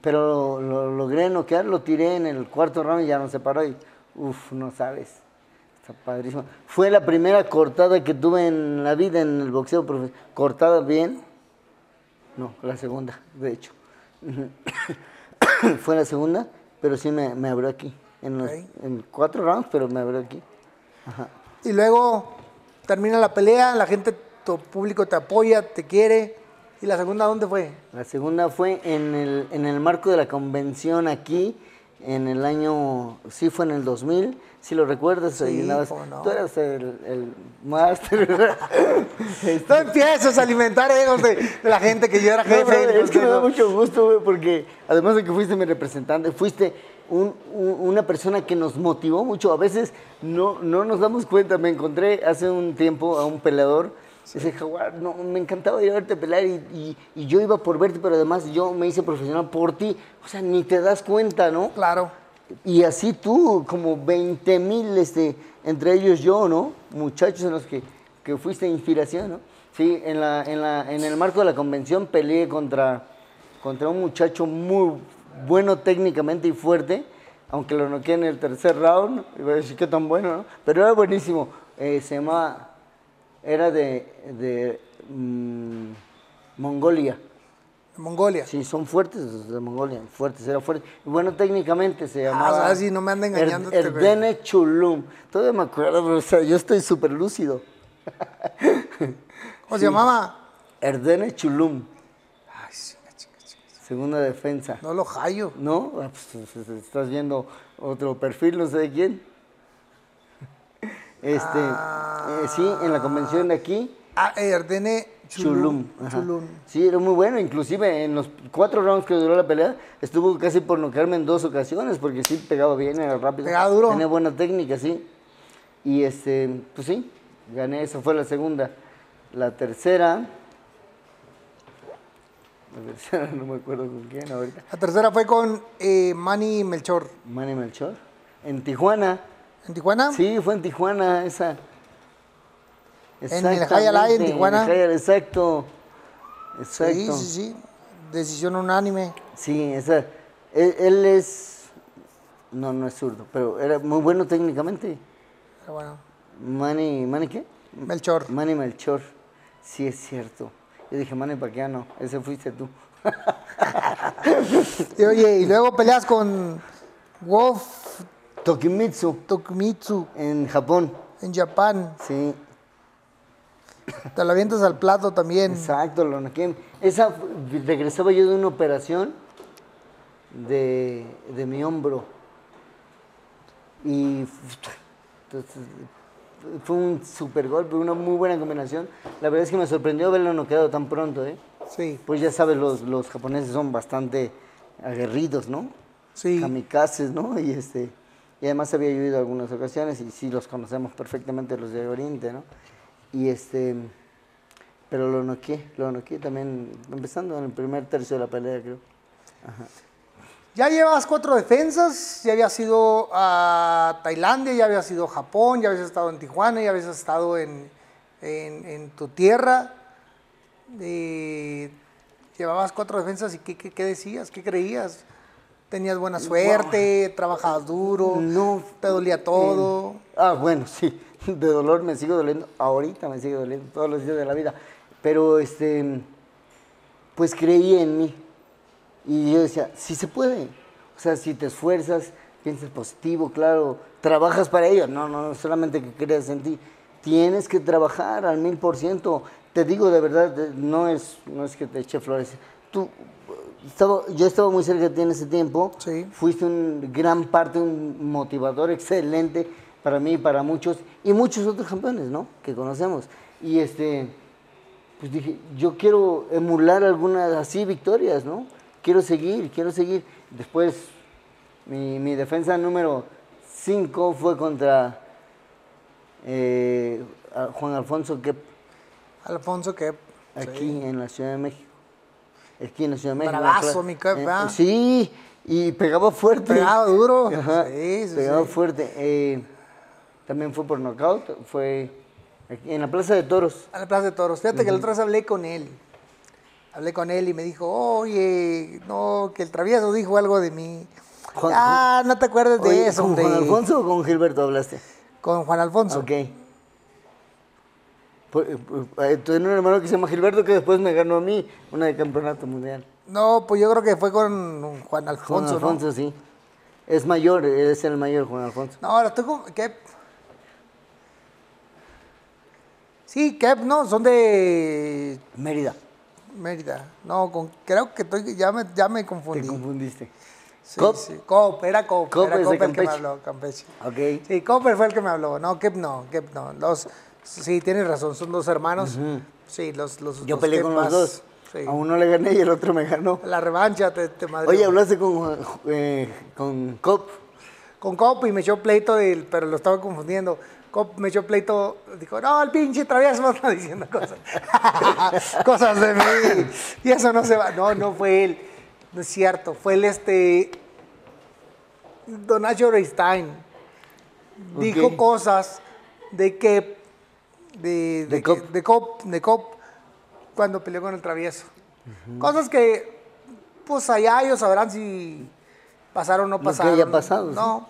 Pero lo, lo logré noquear, lo tiré en el cuarto round y ya no se paró y, uff, no sabes. Está padrísimo. Fue la primera cortada que tuve en la vida en el boxeo Cortada bien. No, la segunda, de hecho. *coughs* Fue la segunda, pero sí me, me abrió aquí. En, los- Ok. en cuatro rounds, pero me abrió aquí. Ajá. Y luego termina la pelea, la gente, tu público te apoya, te quiere. ¿Y la segunda dónde fue? La segunda fue en el, en el marco de la convención aquí, en el año, sí fue en el 2000, si lo recuerdas, Sí, no. tú eras el, el máster. No *laughs* empieces a alimentar egos de, de la gente que yo era *laughs* No, jefe. y es que me da no. mucho gusto, güey, porque además de que fuiste mi representante, fuiste un- un- una persona que nos motivó mucho. A veces no, no nos damos cuenta. Me encontré hace un tiempo a un peleador. Dice, Jaguar, no, me encantaba ir a verte pelear y, y- y yo iba por verte, pero además yo me hice profesional por ti. O sea, ni te das cuenta, ¿no? Claro. Y así tú, como 20 mil, este, entre ellos yo, ¿no? Muchachos en los que, que fuiste inspiración, ¿no? Sí, en, la, en, la, en el marco de la convención peleé contra, contra un muchacho muy bueno técnicamente y fuerte, aunque lo noqué en el tercer round, iba a decir que tan bueno, ¿no? Pero era buenísimo. Eh, se llamaba, era de, de mm, Mongolia. Mongolia. Sí, son fuertes los de Mongolia, fuertes, era fuerte. Bueno, técnicamente se llamaba... o sea, si no me engañando Er- este güey. Erdene Chulum. Todavía me acuerdo, pero o sea, yo estoy súper lúcido. ¿Cómo se llamaba? Erdene Chulum, Ay, chinga, chinga, chinga. segunda defensa. No lo hallo. ¿No? Ah, pues, pues, pues, estás viendo otro perfil, no sé de quién. Este, eh, sí, en la convención de aquí, Ah, Erdene Chulum. Chulum. ajá. Chulum. Sí, era muy bueno. Inclusive en los cuatro rounds que duró la pelea, estuvo casi por noquearme en dos ocasiones, porque sí pegaba bien, era rápido. Pegaba duro. Tenía buena técnica, sí. Y este, pues sí, gané, esa fue la segunda. La tercera. La tercera *laughs* no me acuerdo con quién ahorita. La tercera fue con eh, Manny Melchor. Manny Melchor. En Tijuana. ¿En Tijuana? Sí, fue en Tijuana esa. En el High Alay, en Tijuana. el High Alay, exacto. Exacto. Sí, sí, sí. Decisión unánime. Sí, esa, él, él es, no, no es zurdo, pero era muy bueno técnicamente. Pero bueno, Manny, ¿Manny qué? Melchor. Manny Melchor, sí es cierto. Yo dije, Manny Pacquiao, ese fuiste tú. *laughs* Y, oye, y luego peleas con Wolf Tokimitsu, Tokumitsu en Japón, en Japón. sí, Te la avientas al plato también. exacto, lo. Esa, regresaba yo de una operación de, de mi hombro. Y entonces, fue un super golpe, una muy buena combinación. La verdad es que me sorprendió verlo no quedado tan pronto, ¿eh? Sí, Pues ya sabes, los, los japoneses son bastante aguerridos, ¿no? sí. Kamikazes, ¿no? Y, este, y además había ido algunas ocasiones y sí los conocemos perfectamente los de Oriente, ¿no? Y este, pero lo noqué, lo noqué también, empezando en el primer tercio de la pelea, creo. Ya llevas cuatro defensas, ya habías ido a Tailandia, ya habías ido a Japón, ya habías estado en Tijuana, ya habías estado en, en- en tu tierra. Eh, llevabas cuatro defensas y ¿qué, qué, qué decías? ¿Qué creías? ¿Tenías buena suerte? ¿Trabajabas duro? No, ¿Te dolía todo? Ah, bueno, sí, *laughs* de dolor me sigo doliendo, ahorita me sigue doliendo, todos los días de la vida. Pero, este, pues creí en mí. Y yo decía, sí se puede. O sea, si te esfuerzas, piensas positivo, claro, trabajas para ello. No, no, no solamente que creas en ti. Tienes que trabajar al mil por ciento. Te digo de verdad, no es, no es que te eche flores. Tú, estaba, yo estaba muy cerca de ti en ese tiempo. Sí. Fuiste un gran parte, un motivador excelente para mí y para muchos, y muchos otros campeones, ¿no? Que conocemos. Y este, pues dije, yo quiero emular algunas así victorias, ¿no? Quiero seguir, quiero seguir. Después, mi, mi defensa número 5 fue contra eh, Juan Alfonso Kep, Alfonso, que aquí en la Ciudad de México. Aquí en la Ciudad de México. Bravazo, mi Kep, eh. Sí, y pegaba fuerte. Pegaba duro. *laughs* Ajá, Sí, sí, pegaba sí. fuerte. Eh, también fue por knockout, fue aquí en la Plaza de Toros. A la Plaza de Toros. Fíjate que la otra vez hablé con él. Hablé con él y me dijo, oye, no, que el travieso dijo algo de mí. Juan- ah, no te acuerdas de eso, ¿Con. Juan Alfonso o con Gilberto hablaste? Con Juan Alfonso. Ok. Por- eh, eh, Tengo un hermano que se llama Gilberto que después me ganó a mí una de campeonato mundial. No, pues yo creo que fue con Juan Juan Alfonso, Alfonso, sí. Es mayor, es el mayor, Juan Alfonso. ¿no? Ahora estoy con Kep. Sí, Kep, no, son de Mérida. Mérida. No, con, creo que estoy, ya me, ya me Te confundí. confundiste. Sí, Cop. sí. Cop, era Cop. Cop era Cop el que me habló, Campeche. Ok. Sí, Copper fue el que me habló. No, Kep no, Kep no. Los, sí, tienes razón, son dos hermanos. Sí, los, los Yo los peleé con los dos. Sí. A uno le gané y el otro me ganó. La revancha te, te madrió. Oye, hablaste con, eh, con Cop. Con Cop y me echó pleito, del, pero lo estaba confundiendo. Cop me echó pleito, dijo, no, el pinche travieso *laughs* está diciendo cosas. *laughs* cosas de mí. Y eso no se va. No, no fue él. No es cierto. Fue el este. Don Nacho Reistein. Dijo Ok. cosas de que. De, De que- Cop. de Cop. De Cop cuando peleó con el travieso. Cosas que. Pues allá ellos sabrán si pasaron o no que pasaron. haya pasado, sí. No,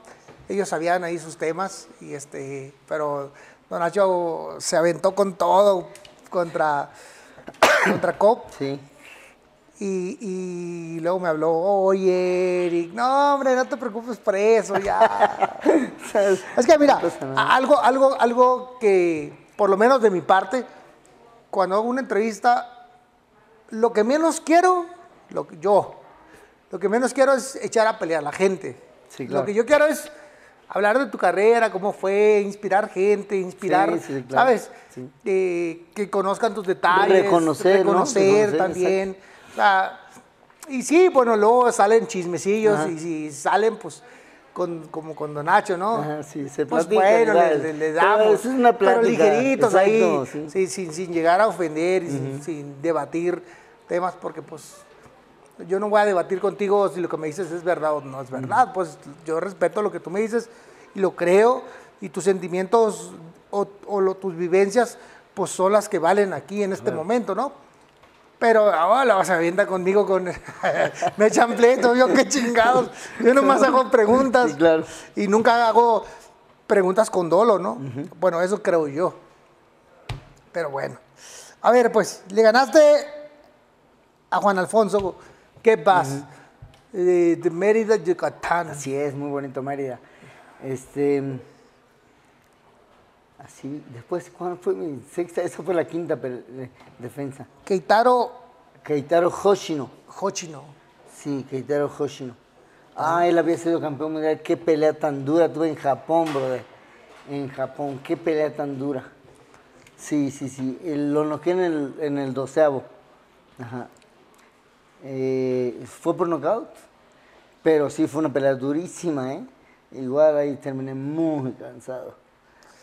ellos sabían ahí sus temas, y este, pero Don Nacho se aventó con todo contra, contra Cop. Sí. Y, y luego me habló, oye, Eric, no, hombre, no te preocupes por eso, ya. *laughs* es que mira, algo, algo, algo que, por lo menos de mi parte, cuando hago una entrevista, lo que menos quiero, lo que yo, lo que menos quiero es echar a pelear a la gente. Sí, claro. Lo que yo quiero es hablar de tu carrera, cómo fue, inspirar gente, inspirar, Sí, sí, claro. ¿sabes? Eh, que conozcan tus detalles, Reconocer, ¿no? reconocer Reconocer, también. O sea, y sí, bueno, luego salen chismecillos Ajá. y si salen, pues, con, como con Don Nacho, ¿no? Ajá, sí, se Pues platica, bueno, ¿verdad? le, le- le Pero damos. eso es una Pero plática, ligeritos exacto, ahí, sí. sí, sin, sin llegar a ofender y sin, sin debatir temas, porque pues yo no voy a debatir contigo si lo que me dices es verdad o no es verdad. Pues yo respeto lo que tú me dices y lo creo, y tus sentimientos o, o lo- tus vivencias, pues son las que valen aquí en este momento, ¿no? Pero ahora la vas a avienta conmigo con. *laughs* me echan pleito, yo qué chingados. Yo nomás hago *laughs* preguntas. Sí, claro. Y nunca hago preguntas con dolo, ¿no? Bueno, eso creo yo. Pero bueno. A ver, pues, le ganaste a Juan Alfonso. ¿Qué pasa? Eh, de Mérida, Yucatán. Así es, muy bonito Mérida. Este. Así, después, ¿cuándo fue mi sexta? Esa fue la quinta defensa. Keitaro Keitaro Hoshino. Hochino. Sí, Keitaro Hoshino. Ah, él había sido campeón mundial. Qué pelea tan dura tuve en Japón, brother. en Japón. Qué pelea tan dura. Sí, sí, sí. Lo noqué en el, en el doceavo. Ajá. Eh, fue por knockout, pero sí fue una pelea durísima, ¿eh? Igual ahí terminé muy cansado.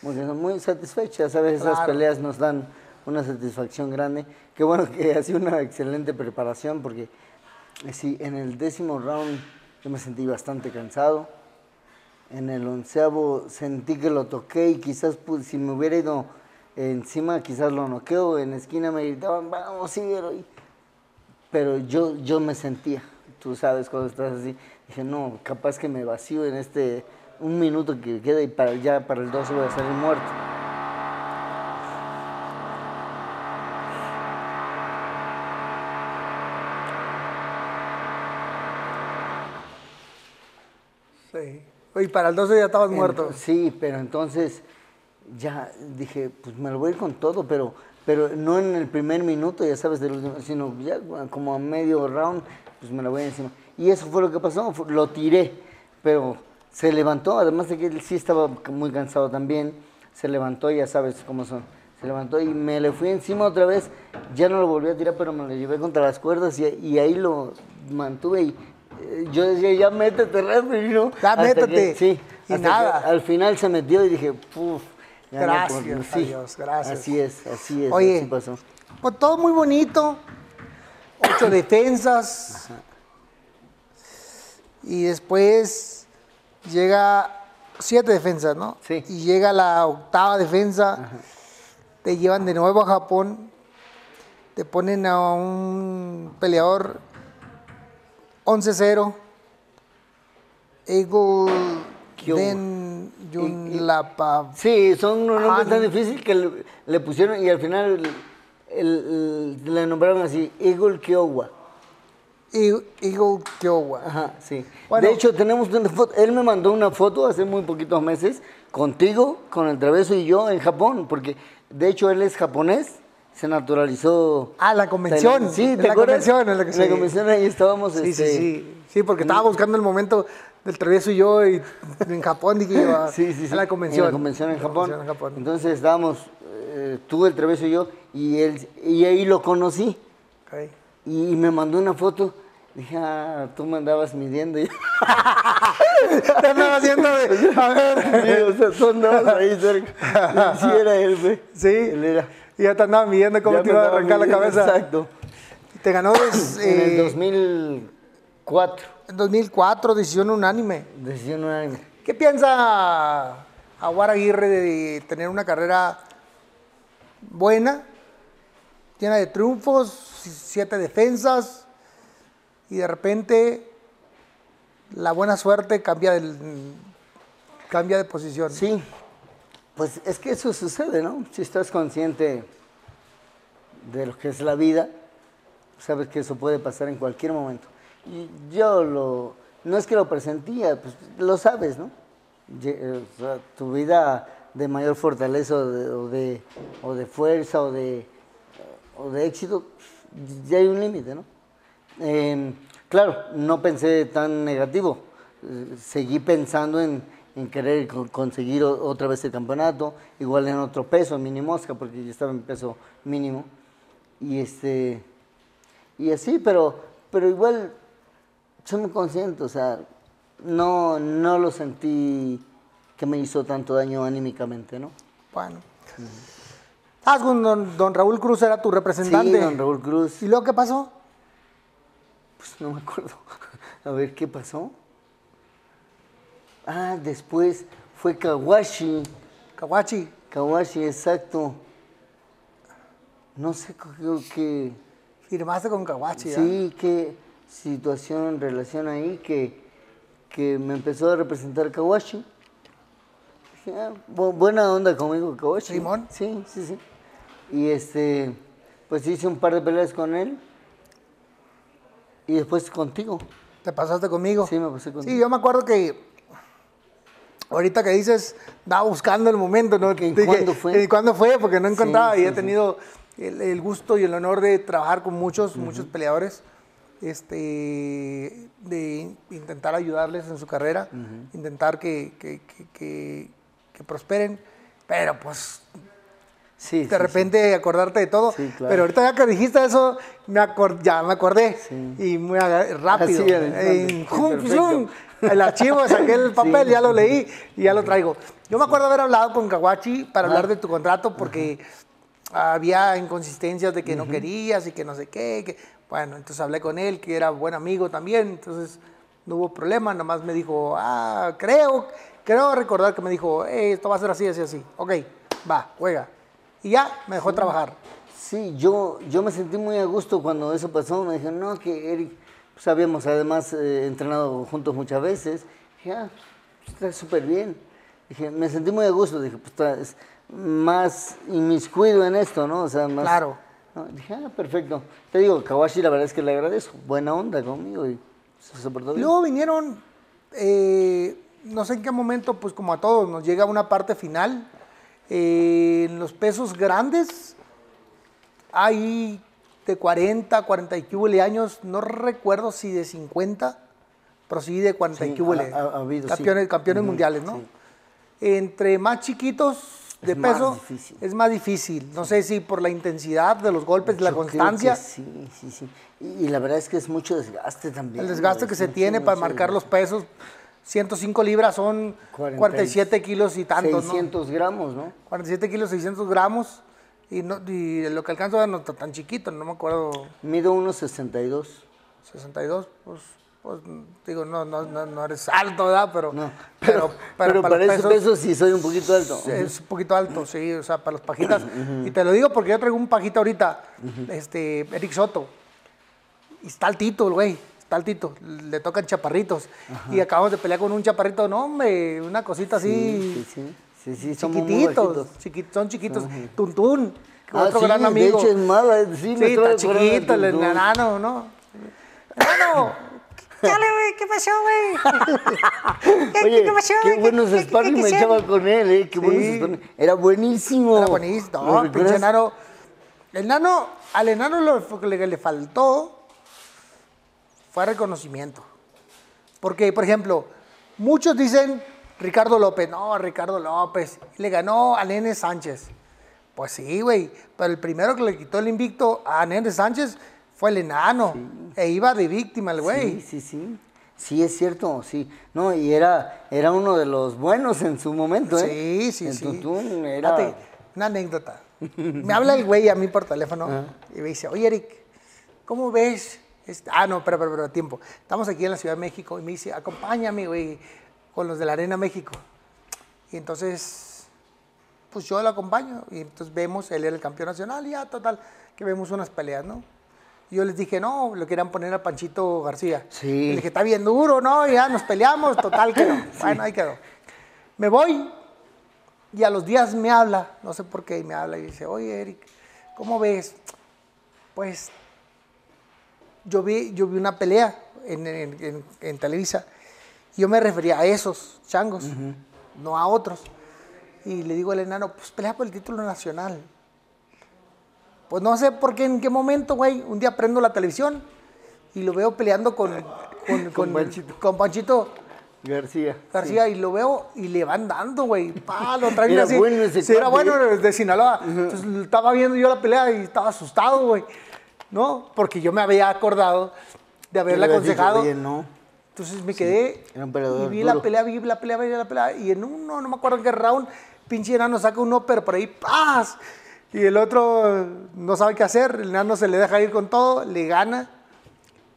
Muy, muy satisfecho. Ya sabes, esas peleas nos dan una satisfacción grande. Qué bueno que ha sido una excelente preparación porque eh, sí, en el décimo round yo me sentí bastante cansado. En el onceavo sentí que lo toqué y quizás pu- si me hubiera ido encima quizás lo noqueo. En esquina me gritaban, vamos, síguelo. Pero yo, yo me sentía, tú sabes cuando estás así. Dije, no, capaz que me vacío en este un minuto que queda y para, ya para el 12 voy a salir muerto. Sí. Y para el 12 ya estabas muerto. Sí, pero entonces ya dije, pues me lo voy a ir con todo, pero, pero no en el primer minuto, ya sabes, del último, sino ya como a medio round, pues me lo voy encima. Y eso fue lo que pasó, lo tiré, pero se levantó, además de que él sí estaba muy cansado también, se levantó, ya sabes cómo son. Se levantó y me le fui encima otra vez, ya no lo volví a tirar, pero me lo llevé contra las cuerdas y, y ahí lo mantuve y eh, yo decía, ya métete rápido. Ya Hasta métete. que- sí, Y nada. al final se metió y dije, puf. no, Gracias pues, Dios, gracias. Así es, así es, Oye. así pasó. Pues todo muy bonito. Ocho *coughs* defensas. Y después llega siete defensas, ¿no? Sí. Y llega la octava defensa. Te llevan de nuevo a Japón. Te ponen a un peleador 11-0. Eagle Kyowa. Den Y- Yun Lapa. Sí, son unos nombres Ah, tan difíciles que le, le pusieron y al final el- el- el- le nombraron así, Eagle Kiowa. Eagle Kyowa. Ajá, sí. Bueno. de hecho, tenemos una foto. Él me mandó una foto hace muy poquitos meses contigo, con el Traveso y yo en Japón, porque de hecho él es japonés, se naturalizó. Ah, la convención. Sí, ¿te la acuerdas? convención, en la que En la sí. convención ahí estábamos. Sí, este, sí, sí. Sí, porque estaba buscando el momento del travieso y yo y en Japón dije iba *laughs* Sí, sí, sí. a la convención. En la convención en La Japón. convención en Japón. Entonces estábamos, eh, tú, el Traveso y yo, y él, y ahí lo conocí. Ok. Y me mandó una foto. Dije, ah, tú me andabas midiendo. Y *laughs* Te andaba haciendo de- A ver. O sea, tú andabas ahí cerca. Sí, era él, güey. Sí. Él era. Y ya te andaba midiendo cómo Ya te iba a arrancar la midiendo, cabeza. Exacto. Te ganó En el eh, 2004. en 2004, decisión unánime. Decisión unánime. ¿Qué piensa Aguara Aguirre de tener una carrera buena, llena de triunfos, siete defensas, y de repente la buena suerte cambia, cambia de posición? Sí, pues es que eso sucede, ¿no? Si estás consciente de lo que es la vida, sabes que eso puede pasar en cualquier momento. Y yo lo, no es que lo presentía, pues lo sabes, ¿no? Eh, tu vida de mayor fortaleza o de, o de fuerza o de, o de éxito, ya hay un límite, ¿no? Eh, claro, no pensé tan negativo. Seguí pensando en, en querer co- conseguir otra vez el campeonato, igual en otro peso, mini mosca, porque yo estaba en peso mínimo. Y este y así, pero, pero igual soy muy consciente, o sea, no, no lo sentí que me hizo tanto daño anímicamente, ¿no? Bueno. Ah, don, don Raúl Cruz era tu representante. Sí, don Raúl Cruz. ¿Y luego qué pasó? Pues no me acuerdo. *laughs* A ver, ¿qué pasó? Ah, después fue Kawashi. Kawachi. Kawashi, exacto. No sé qué, qué- Firmaste con Kawachi. ¿ah? sí, qué situación en relación ahí que, que me empezó a representar Kawashi. Dije, ah, bu- buena onda conmigo, Kawashi. Simón. Sí, sí, sí. Y este, pues hice un par de peleas con él. Y después contigo. ¿Te pasaste conmigo? Sí, me pasé contigo. Sí, yo me acuerdo que ahorita que dices, estaba buscando el momento, ¿no? ¿Que en Dije, cuándo fue? ¿en cuándo fue? Porque no Sí, encontraba y sí, he sí. tenido el, el gusto y el honor de trabajar con muchos, muchos peleadores, este, de intentar ayudarles en su carrera, intentar que, que- que- que- que prosperen, pero pues Sí, de sí, sí. repente acordarte de todo. Sí, claro. Pero ahorita ya que dijiste eso, me ya me acordé. Y muy rápido. Así, jum, zum, el archivo, saqué el *laughs* papel, ya lo leí y ya lo traigo. Yo me acuerdo haber hablado con Kawachi para hablar de tu contrato porque había inconsistencias de que no querías y que no sé qué. que- bueno, entonces hablé con él, que era buen amigo también, entonces no hubo problema, nada más me dijo, ah, creo, creo recordar que me dijo, "Eh, esto va a ser así, así, así. Ok, va, juega. Y ya, me dejó trabajar. Sí, yo, yo me sentí muy a gusto cuando eso pasó. Me dijeron, no, que Eric, pues habíamos además eh, entrenado juntos muchas veces. Dije, ah, pues, está súper bien. Dije, me sentí muy a gusto. Dije, pues está- es más inmiscuido en esto, ¿no? O sea, más. Claro. ¿no? Dije, ah, perfecto. Te digo, Kawashi, la verdad es que le agradezco. Buena onda conmigo y se soportó bien. Luego vinieron, eh, no sé en qué momento, pues como a todos, nos llega una parte final. Eh, en los pesos grandes, hay de 40, 40 y cúbele años, no recuerdo si de 50, pero sí de 40 y Sí, cúbele. ha- ha- ha habido, sí. campeones, campeones Ujú, mundiales, ¿no? sí. Entre más chiquitos de Es más peso, difícil. es más difícil. No sé si por la intensidad de los golpes, la Yo creo constancia. sí, sí, sí. Y, y la verdad es que es mucho desgaste también. El desgaste güey, que se tiene para marcar los pesos, 105 libras son 40 y 47 kilos y tantos, 600 gramos, ¿no? ¿no? 47 kilos, 600 gramos. Y, no, y lo que alcanzo no está tan chiquito, no me acuerdo, Mido 1,62. 62, pues, pues digo, no, no, no, no eres alto, ¿verdad? Pero, No, pero, pero, para para los ese pesos peso sí soy un poquito alto. es un poquito alto, sí, o sea, para los pajitas. Y te lo digo porque yo traigo un pajita ahorita, este, Eric Soto. Y está altito el güey, altito, le tocan chaparritos. Y acabamos de pelear con un chaparrito, no, hombre, una cosita Sí, así, sí, sí. Sí, sí, chiquititos, chiqui- son chiquitos. Tuntún, que Ah, otro sí, gran de amigo. hecho es mala, sí, me Sí, estaba está de chiquito, el Tuntún. enano, ¿no? Enano, *laughs* dale, güey, ¿qué pasó, güey? *laughs* ¿Qué, Oye, qué pasó, güey? buenos ¿Qué- qué- sparring me echaba con él, ¿eh? Qué buenos sparring. Era buenísimo. Era buenísimo. ¿Lo No, pinche enano. El enano, al enano lo que le faltó fue reconocimiento. Porque, por ejemplo, muchos dicen Ricardo López. No, Ricardo López. Le ganó a Nene Sánchez. Pues sí, güey. Pero el primero que le quitó el invicto a Nene Sánchez fue el enano. E iba de víctima el güey. Sí, sí, sí. Sí, es cierto, sí. No, y era, era uno de los buenos en su momento, ¿eh? Sí, sí, El sí. Tuntún era... Fíjate, una anécdota. Me habla el güey a mí por teléfono *laughs* y me dice, oye Eric, ¿cómo ves? Este-" Ah, no, pero, pero, pero, tiempo. Estamos aquí en la Ciudad de México y me dice, acompáñame, güey, con los de la Arena México. Y entonces, pues yo lo acompaño y entonces vemos, él era el campeón nacional y ya, total, que vemos unas peleas, ¿no? Y yo les dije, no, lo querían poner a Panchito García. Sí. Y le dije, está bien duro, ¿no? Y ya nos peleamos, total que no. *laughs* Bueno, ahí quedó. Me voy y a los días me habla, no sé por qué, y me habla y dice, oye Eric, ¿cómo ves? Pues yo vi, yo vi una pelea en, en- en- en Televisa yo me refería a esos changos, no a otros. Y le digo al enano, pues pelea por el título nacional. Pues no sé por qué, en qué momento, güey, un día prendo la televisión y lo veo peleando con, con, *laughs* con- Panchito. con Panchito García. García y lo veo y le van dando, güey. Pa, lo traen Era así. bueno ese sí, era bueno de Sinaloa. Entonces estaba viendo yo la pelea y estaba asustado, güey. ¿No? Porque yo me había acordado de haberle dicho, aconsejado. No. Entonces me quedé era un peleador y vi duro. la pelea, vi la pelea, vi la pelea. Y en uno, no me acuerdo en qué round, pinche enano saca un upper por ahí, ¡paz! Y el otro no sabe qué hacer. El enano se le deja ir con todo, le gana.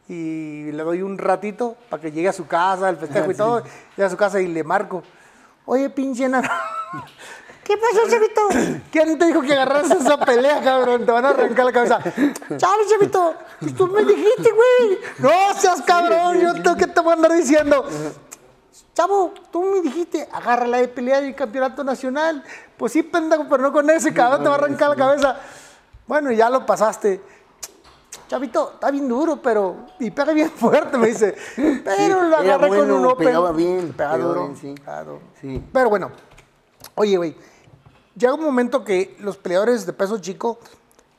Y le doy un ratito para que llegue a su casa, el festejo y todo. Llega a su casa y le marco. Oye, pinche enano. *laughs* ¿Qué pasó, chavito? *clears throat* ¿Quién te dijo que agarras esa pelea, cabrón? Te van a arrancar la cabeza. *laughs* Chale, chavito. Pues tú me dijiste, güey. No seas cabrón. Yo tengo que te voy a andar diciendo. Chavo, tú me dijiste, agarra la de pelea del campeonato nacional. Pues sí, pendejo, pero no con ese cabrón, te va a arrancar la cabeza. Bueno, ya lo pasaste. Chavito, está bien duro, pero. Y pega bien *laughs* fuerte, me dice. Pero lo era agarré con un open. pegaba bien, Pegaba pegaba bien, sí. Sí. Pero bueno, oye, güey. Llega un momento que los peleadores de peso chico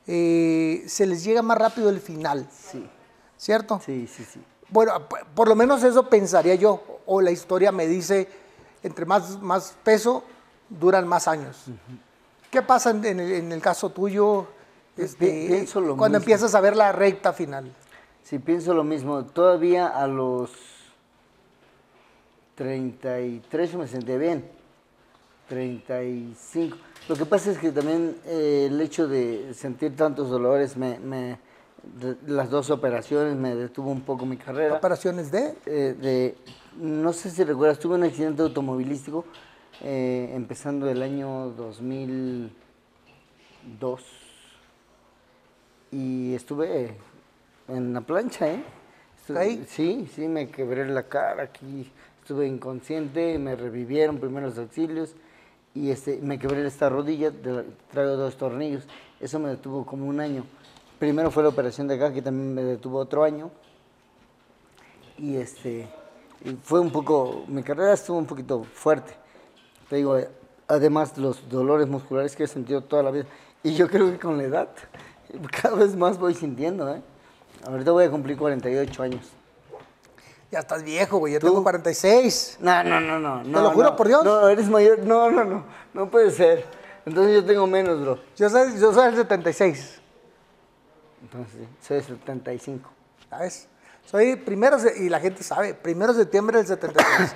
eh, se les llega más rápido el final, Sí, ¿cierto? sí, sí, sí. Bueno, por lo menos eso pensaría yo. O la historia me dice, entre más, más peso, duran más años. ¿Qué pasa en, en el, en el caso tuyo este, Pi- pienso lo cuando mismo. empiezas a ver la recta final? Sí, pienso lo mismo. Todavía a los 33 yo me sentía bien. 35. Lo que pasa es que también eh, el hecho de sentir tantos dolores, me, me- de- las dos operaciones me detuvo un poco mi carrera. Operaciones de... Eh, de, no sé si recuerdas, tuve un accidente automovilístico eh, empezando el año 2002 y estuve en la plancha, ¿eh? Estuve- ¿Ahí? Sí, sí, me quebré la cara aquí, estuve inconsciente, me revivieron primeros auxilios y este, me quebré esta rodilla, traigo dos tornillos, eso me detuvo como un año. Primero fue la operación de acá, que también me detuvo otro año. Y este fue un poco mi carrera estuvo un poquito fuerte. Te digo además los dolores musculares que he sentido toda la vida. Y yo creo que con la edad *laughs* cada vez más voy sintiendo ¿eh? ahorita voy a cumplir 48 años Ya estás viejo, güey. Yo ¿Tú? tengo 46. no no no no Te no, lo juro no. por Dios. no eres mayor no no no no puede ser entonces yo tengo menos bro Yo soy, yo soy el 76. entonces soy de 75 ¿Sabes? Soy primero, y la gente sabe, primero de septiembre del 76.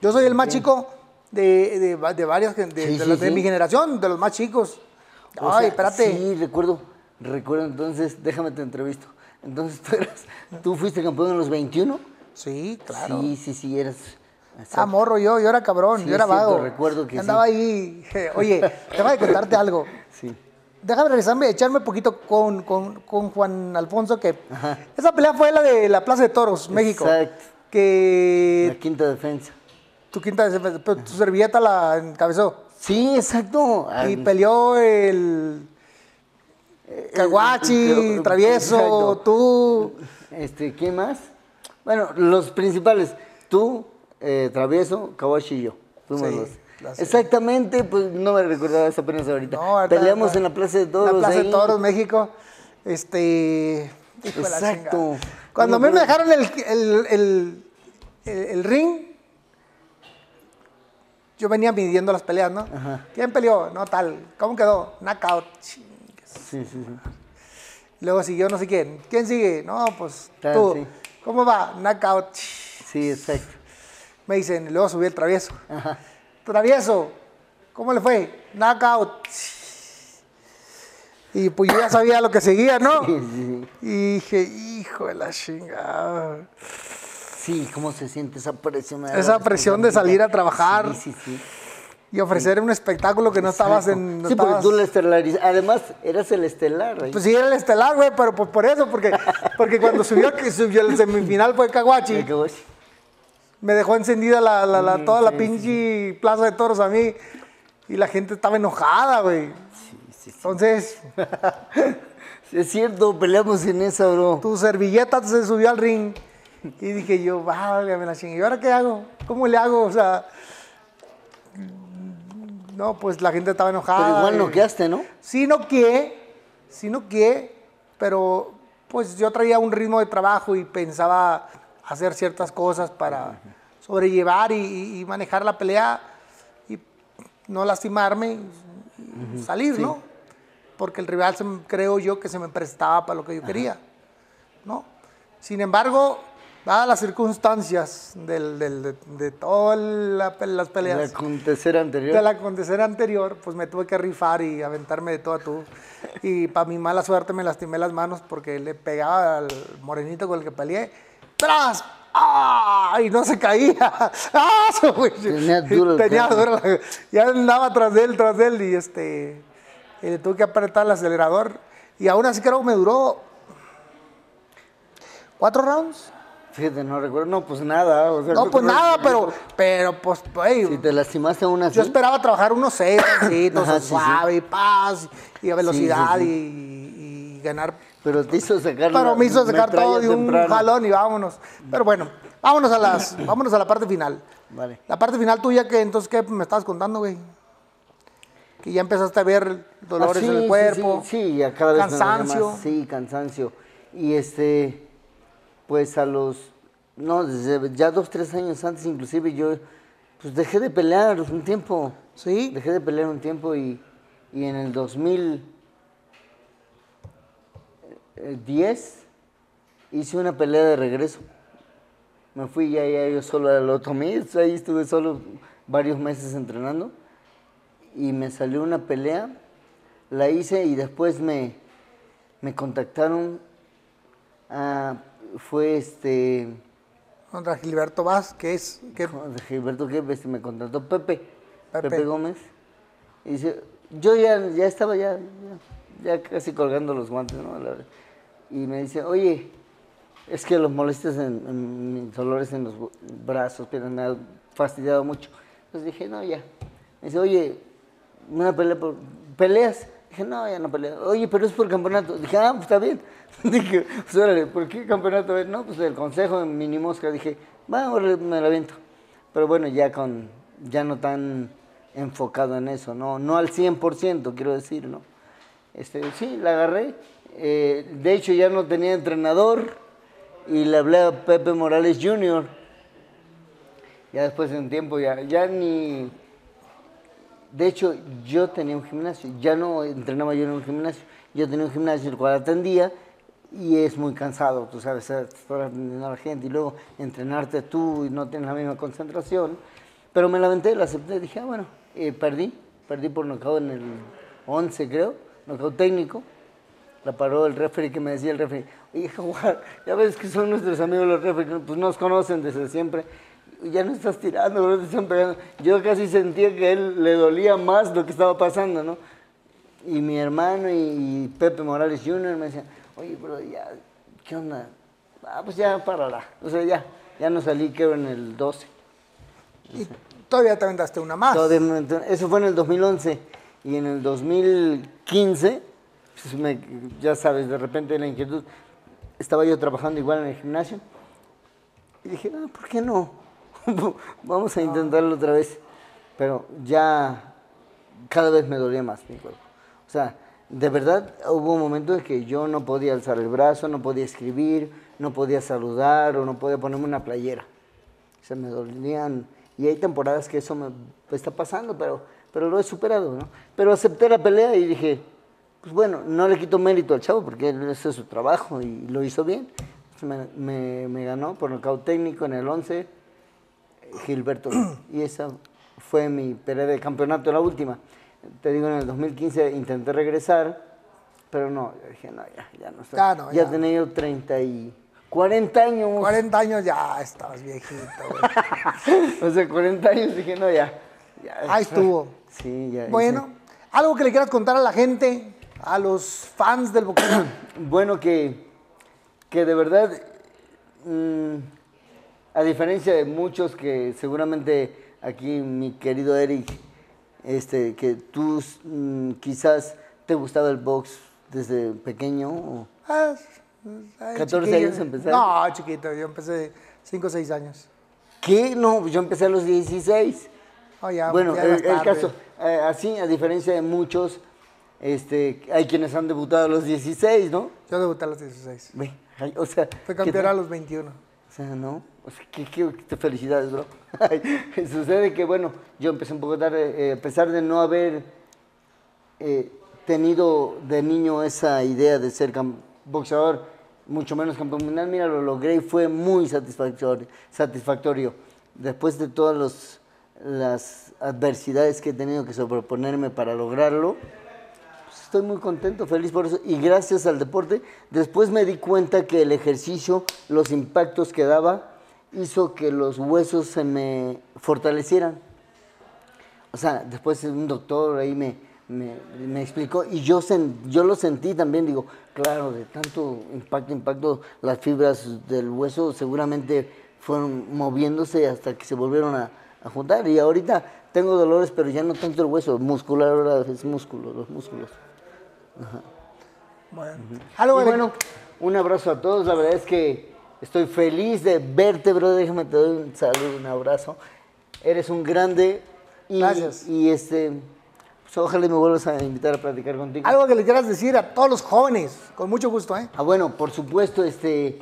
Yo soy el más chico de, de, de varias, de, Sí, de sí, los de sí. mi generación, de los más chicos. O Ay, sea, espérate. Sí, recuerdo, recuerdo entonces, déjame te entrevisto. Entonces *laughs* tú eras, tú fuiste campeón en los 21? Sí, claro. Sí, sí, sí, eras. Ah, morro yo, yo era cabrón, Sí, yo era cierto, vago. recuerdo que Andaba sí. ahí. Oye, déjame contarte algo. *laughs* Sí. Déjame regresarme, echarme un poquito con, con, con Juan Alfonso, que esa pelea fue la de la Plaza de Toros, México. Exacto. La Que quinta defensa. tu quinta, pero tu servilleta la encabezó. Sí, exacto. Y peleó el Caguachi, el- Travieso, exacto. tú. Este, ¿quién más? Bueno, los principales. Tú, eh, Travieso, Kawashi y yo. Fuimos Sí, los. Exactamente, pues no me recordaba eso apenas ahorita. No, Peleamos en la Plaza de Toros. En la Plaza de ahí. Toros, México. Este. de Exacto. Cuando a mí me dejaron el, el, el- el- ring, yo venía midiendo las peleas, ¿no? Ajá. ¿Quién peleó? No, tal. ¿Cómo quedó? Knockout. Sí, sí, sí. Luego siguió no sé quién. ¿Quién sigue? No, pues Tal, tú. sí. ¿Cómo va? Knockout. Sí, exacto. Me dicen, y luego subí el travieso. Ajá. Travieso, ¿cómo le fue? Knockout. Y pues yo ya sabía lo que seguía, ¿no? Sí, sí, Y dije, hijo de la chingada. Sí, ¿cómo se siente esa presión? Esa presión de salir a trabajar Sí, sí, sí. Y ofrecer un espectáculo que no estabas en. no sí, porque tú la estelariz... Además, eras el estelar. ahí. Pues sí, era el estelar, güey, pero pues por eso, porque, *laughs* porque cuando subió, que subió el semifinal fue Caguachi, me dejó encendida la, la- la- Mm, toda la sí, pinche plaza de toros a mí y la gente estaba enojada, güey. Sí, sí, sí. Entonces, *laughs* Es cierto, peleamos en esa, bro. tu servilleta se subió al ring y dije yo, válgame la chingue, ¿y ahora qué hago? ¿Cómo le hago? O sea, no, pues la gente estaba enojada. Pero igual y- no. Sí noqueé, sí noqueé, pero pues yo traía un ritmo de trabajo y pensaba hacer ciertas cosas para sobrellevar y, manejar la pelea y no lastimarme y salir, ¿no? Porque el rival se creo yo que se me prestaba para lo que yo quería, ¿no? Sin embargo, dadas las circunstancias del- del- de, de todas la- las El peleas, acontecer anterior. del acontecer anterior, pues me tuve que rifar y aventarme de todo a tú. Y para mi mala suerte me lastimé las manos porque le pegaba al morenito con el que peleé. ¡Tras! ¡Ah! Y no se caía. *laughs* ¡Ah! *laughs* Tenía duro Tenía duro Ya andaba tras de él, tras de él y este... y le tuve que apretar el acelerador. Y aún así creo que me duró... ¿Cuatro rounds? Fíjate, no recuerdo. No, pues nada. o sea, No, pues nada, pero... Pero pues... Si te lastimaste aún así. Yo esperaba trabajar unos seis, *coughs* pasitos, Ajá, sí, sí. suave, y paz, y a velocidad, Sí, Y, y ganar. Pero te hizo sacar. Pero me hizo sacar todo de un temprano. jalón y vámonos. Pero bueno, vámonos a las, *coughs* vámonos a la parte final. Vale. La parte final tuya, que entonces, ¿qué me estabas contando, güey? Que ya empezaste a ver dolores Ah, en el cuerpo. Sí, sí, ya cada vez Cansancio. más. Sí, cansancio. Y este, pues a los, no, desde ya dos, tres años antes inclusive yo, pues dejé de pelear un tiempo. Sí. Dejé de pelear un tiempo y, y en el 2010 hice una pelea de regreso. Me fui ya, ya yo solo al otro mes, ahí estuve solo varios meses entrenando y me salió una pelea, la hice y después me, me contactaron, ah, fue este, Contra Gilberto Vaz, que es. Que, con Gilberto que este, me contrató Pepe, Pepe. Pepe, Gómez. Y dice, yo ya, ya estaba ya, ya, ya casi colgando los guantes, ¿no? Y me dice, oye, es que los molestias en, en mis dolores en los brazos, piernas, me ha fastidiado mucho. Entonces dije, no, ya. Me dice, oye, una pelea por... ¿Peleas? Dije, no, ya no peleo. Oye, pero es por campeonato. Dije, ah, pues está bien. *laughs* Dije, pues órale, ¿por qué campeonato? No, pues el consejo en mini mosca. Dije, va, me la aviento. Pero bueno, ya con, ya no tan enfocado en eso, no, no al 100%, quiero decir, ¿no? Este, sí, la agarré. Eh, de hecho, ya no tenía entrenador y le hablé a Pepe Morales Jr. Ya después de un tiempo, ya, ya ni... De hecho, yo tenía un gimnasio, ya no entrenaba yo en un gimnasio, yo tenía un gimnasio el cual atendía y es muy cansado, tú sabes, estar atendiendo a la gente y luego entrenarte tú y no tienes la misma concentración. Pero me la aventé, la acepté, dije, ah, bueno, eh, perdí, perdí por nocaut en el 11 creo, nocaut técnico. La paró el referee que me decía el referee, oye, Jaguar, *laughs* ya ves que son nuestros amigos los referees, pues nos conocen desde siempre. Ya no estás tirando, no te están pegando. Yo casi sentía que a él le dolía más lo que estaba pasando, ¿no? Y mi hermano y Pepe Morales Jr. me decían, oye, bro, ya, ¿qué onda? Ah, pues ya párala. O sea, ya, ya no salí, creo, en el 12. y todavía te aventaste una más. Todavía Eso fue en el 2011. Y en el 2015, pues me- ya sabes, de repente la inquietud, estaba yo trabajando igual en el gimnasio. Y dije, ah, ¿por qué no? *laughs* Vamos a intentarlo otra vez. Pero ya cada vez me dolía más mi cuerpo. O sea, de verdad hubo momentos en que yo no podía alzar el brazo, no podía escribir, no podía saludar o no podía ponerme una playera. Se me dolían. Y hay temporadas que eso me está pasando, pero, pero lo he superado, ¿no? Pero acepté la pelea y dije, pues bueno, no le quito mérito al chavo porque ese es su trabajo y lo hizo bien. Me ganó por nocaut técnico en el 11, Gilberto. y esa fue mi pelea de campeonato, la última. Te digo, en el 2015 intenté regresar, pero no, yo dije, no, ya, ya no estoy. Ya no, ya. tenía yo 30 y 40 años. 40 años ya estabas viejito, güey. *laughs* O sea, 40 años dije, no, ya. ya. Ahí estuvo. Sí, ya. Bueno, algo que le quieras contar a la gente, a los fans del hice- *clears throat* Bueno, que, que de verdad, mm, a diferencia de muchos que seguramente aquí mi querido Eric, este, que tú mm, quizás te gustaba el box desde pequeño. o- Ah, ay, 14 chiquillo. años empezaste. No, chiquito, yo empecé 5 o 6 años. ¿Qué? No, yo empecé a los 16. Oh, ya, bueno, ya el, el caso, eh, así, a diferencia de muchos, este, hay quienes han debutado a los 16, ¿no? Yo debuté a los 16. Ve, ay, o sea, Fui ¿qué campeón a los 21. O sea, no, qué, qué- felicidades, bro. *laughs* *laughs* Sucede que, bueno, yo empecé un poco tarde, eh, a pesar de no haber eh, tenido de niño esa idea de ser boxeador, mucho menos campeón mundial, mira, lo logré y fue muy satisfactorio. satisfactorio. Después de todas las adversidades que he tenido que sobreponerme para lograrlo, estoy muy contento, feliz por eso. Y gracias al deporte, después me di cuenta que el ejercicio, los impactos que daba, hizo que los huesos se me fortalecieran. O sea, después un doctor ahí me, me, explicó y yo, sen- yo lo sentí también, digo, claro, de tanto impacto, impacto, las fibras del hueso seguramente fueron moviéndose hasta que se volvieron a, a juntar. Y ahorita tengo dolores, pero ya no tanto el hueso, muscular ahora es músculo, los músculos. Bueno, Y bueno, un abrazo a todos. La verdad es que estoy feliz de verte, bro. Déjame te doy un saludo, un abrazo. Eres un grande. Y, Gracias. Y este, pues ojalá me vuelvas a invitar a platicar contigo. algo que le quieras decir a todos los jóvenes, con mucho gusto, ¿eh? Ah, bueno, por supuesto, este,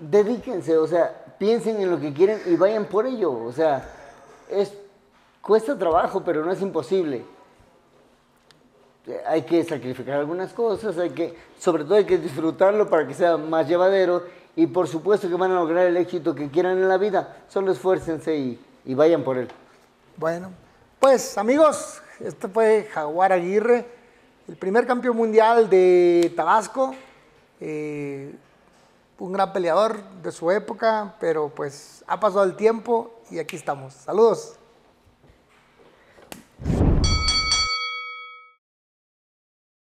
dedíquense, o sea, piensen en lo que quieren y vayan por ello. O sea, es cuesta trabajo, pero no es imposible. Hay que sacrificar algunas cosas, hay que, sobre todo hay que disfrutarlo para que sea más llevadero y por supuesto que van a lograr el éxito que quieran en la vida. Solo esfuércense y, y vayan por él. Bueno, pues amigos, este fue Jaguar Aguirre, el primer campeón mundial de Tabasco, eh, un gran peleador de su época, pero pues ha pasado el tiempo y aquí estamos. Saludos.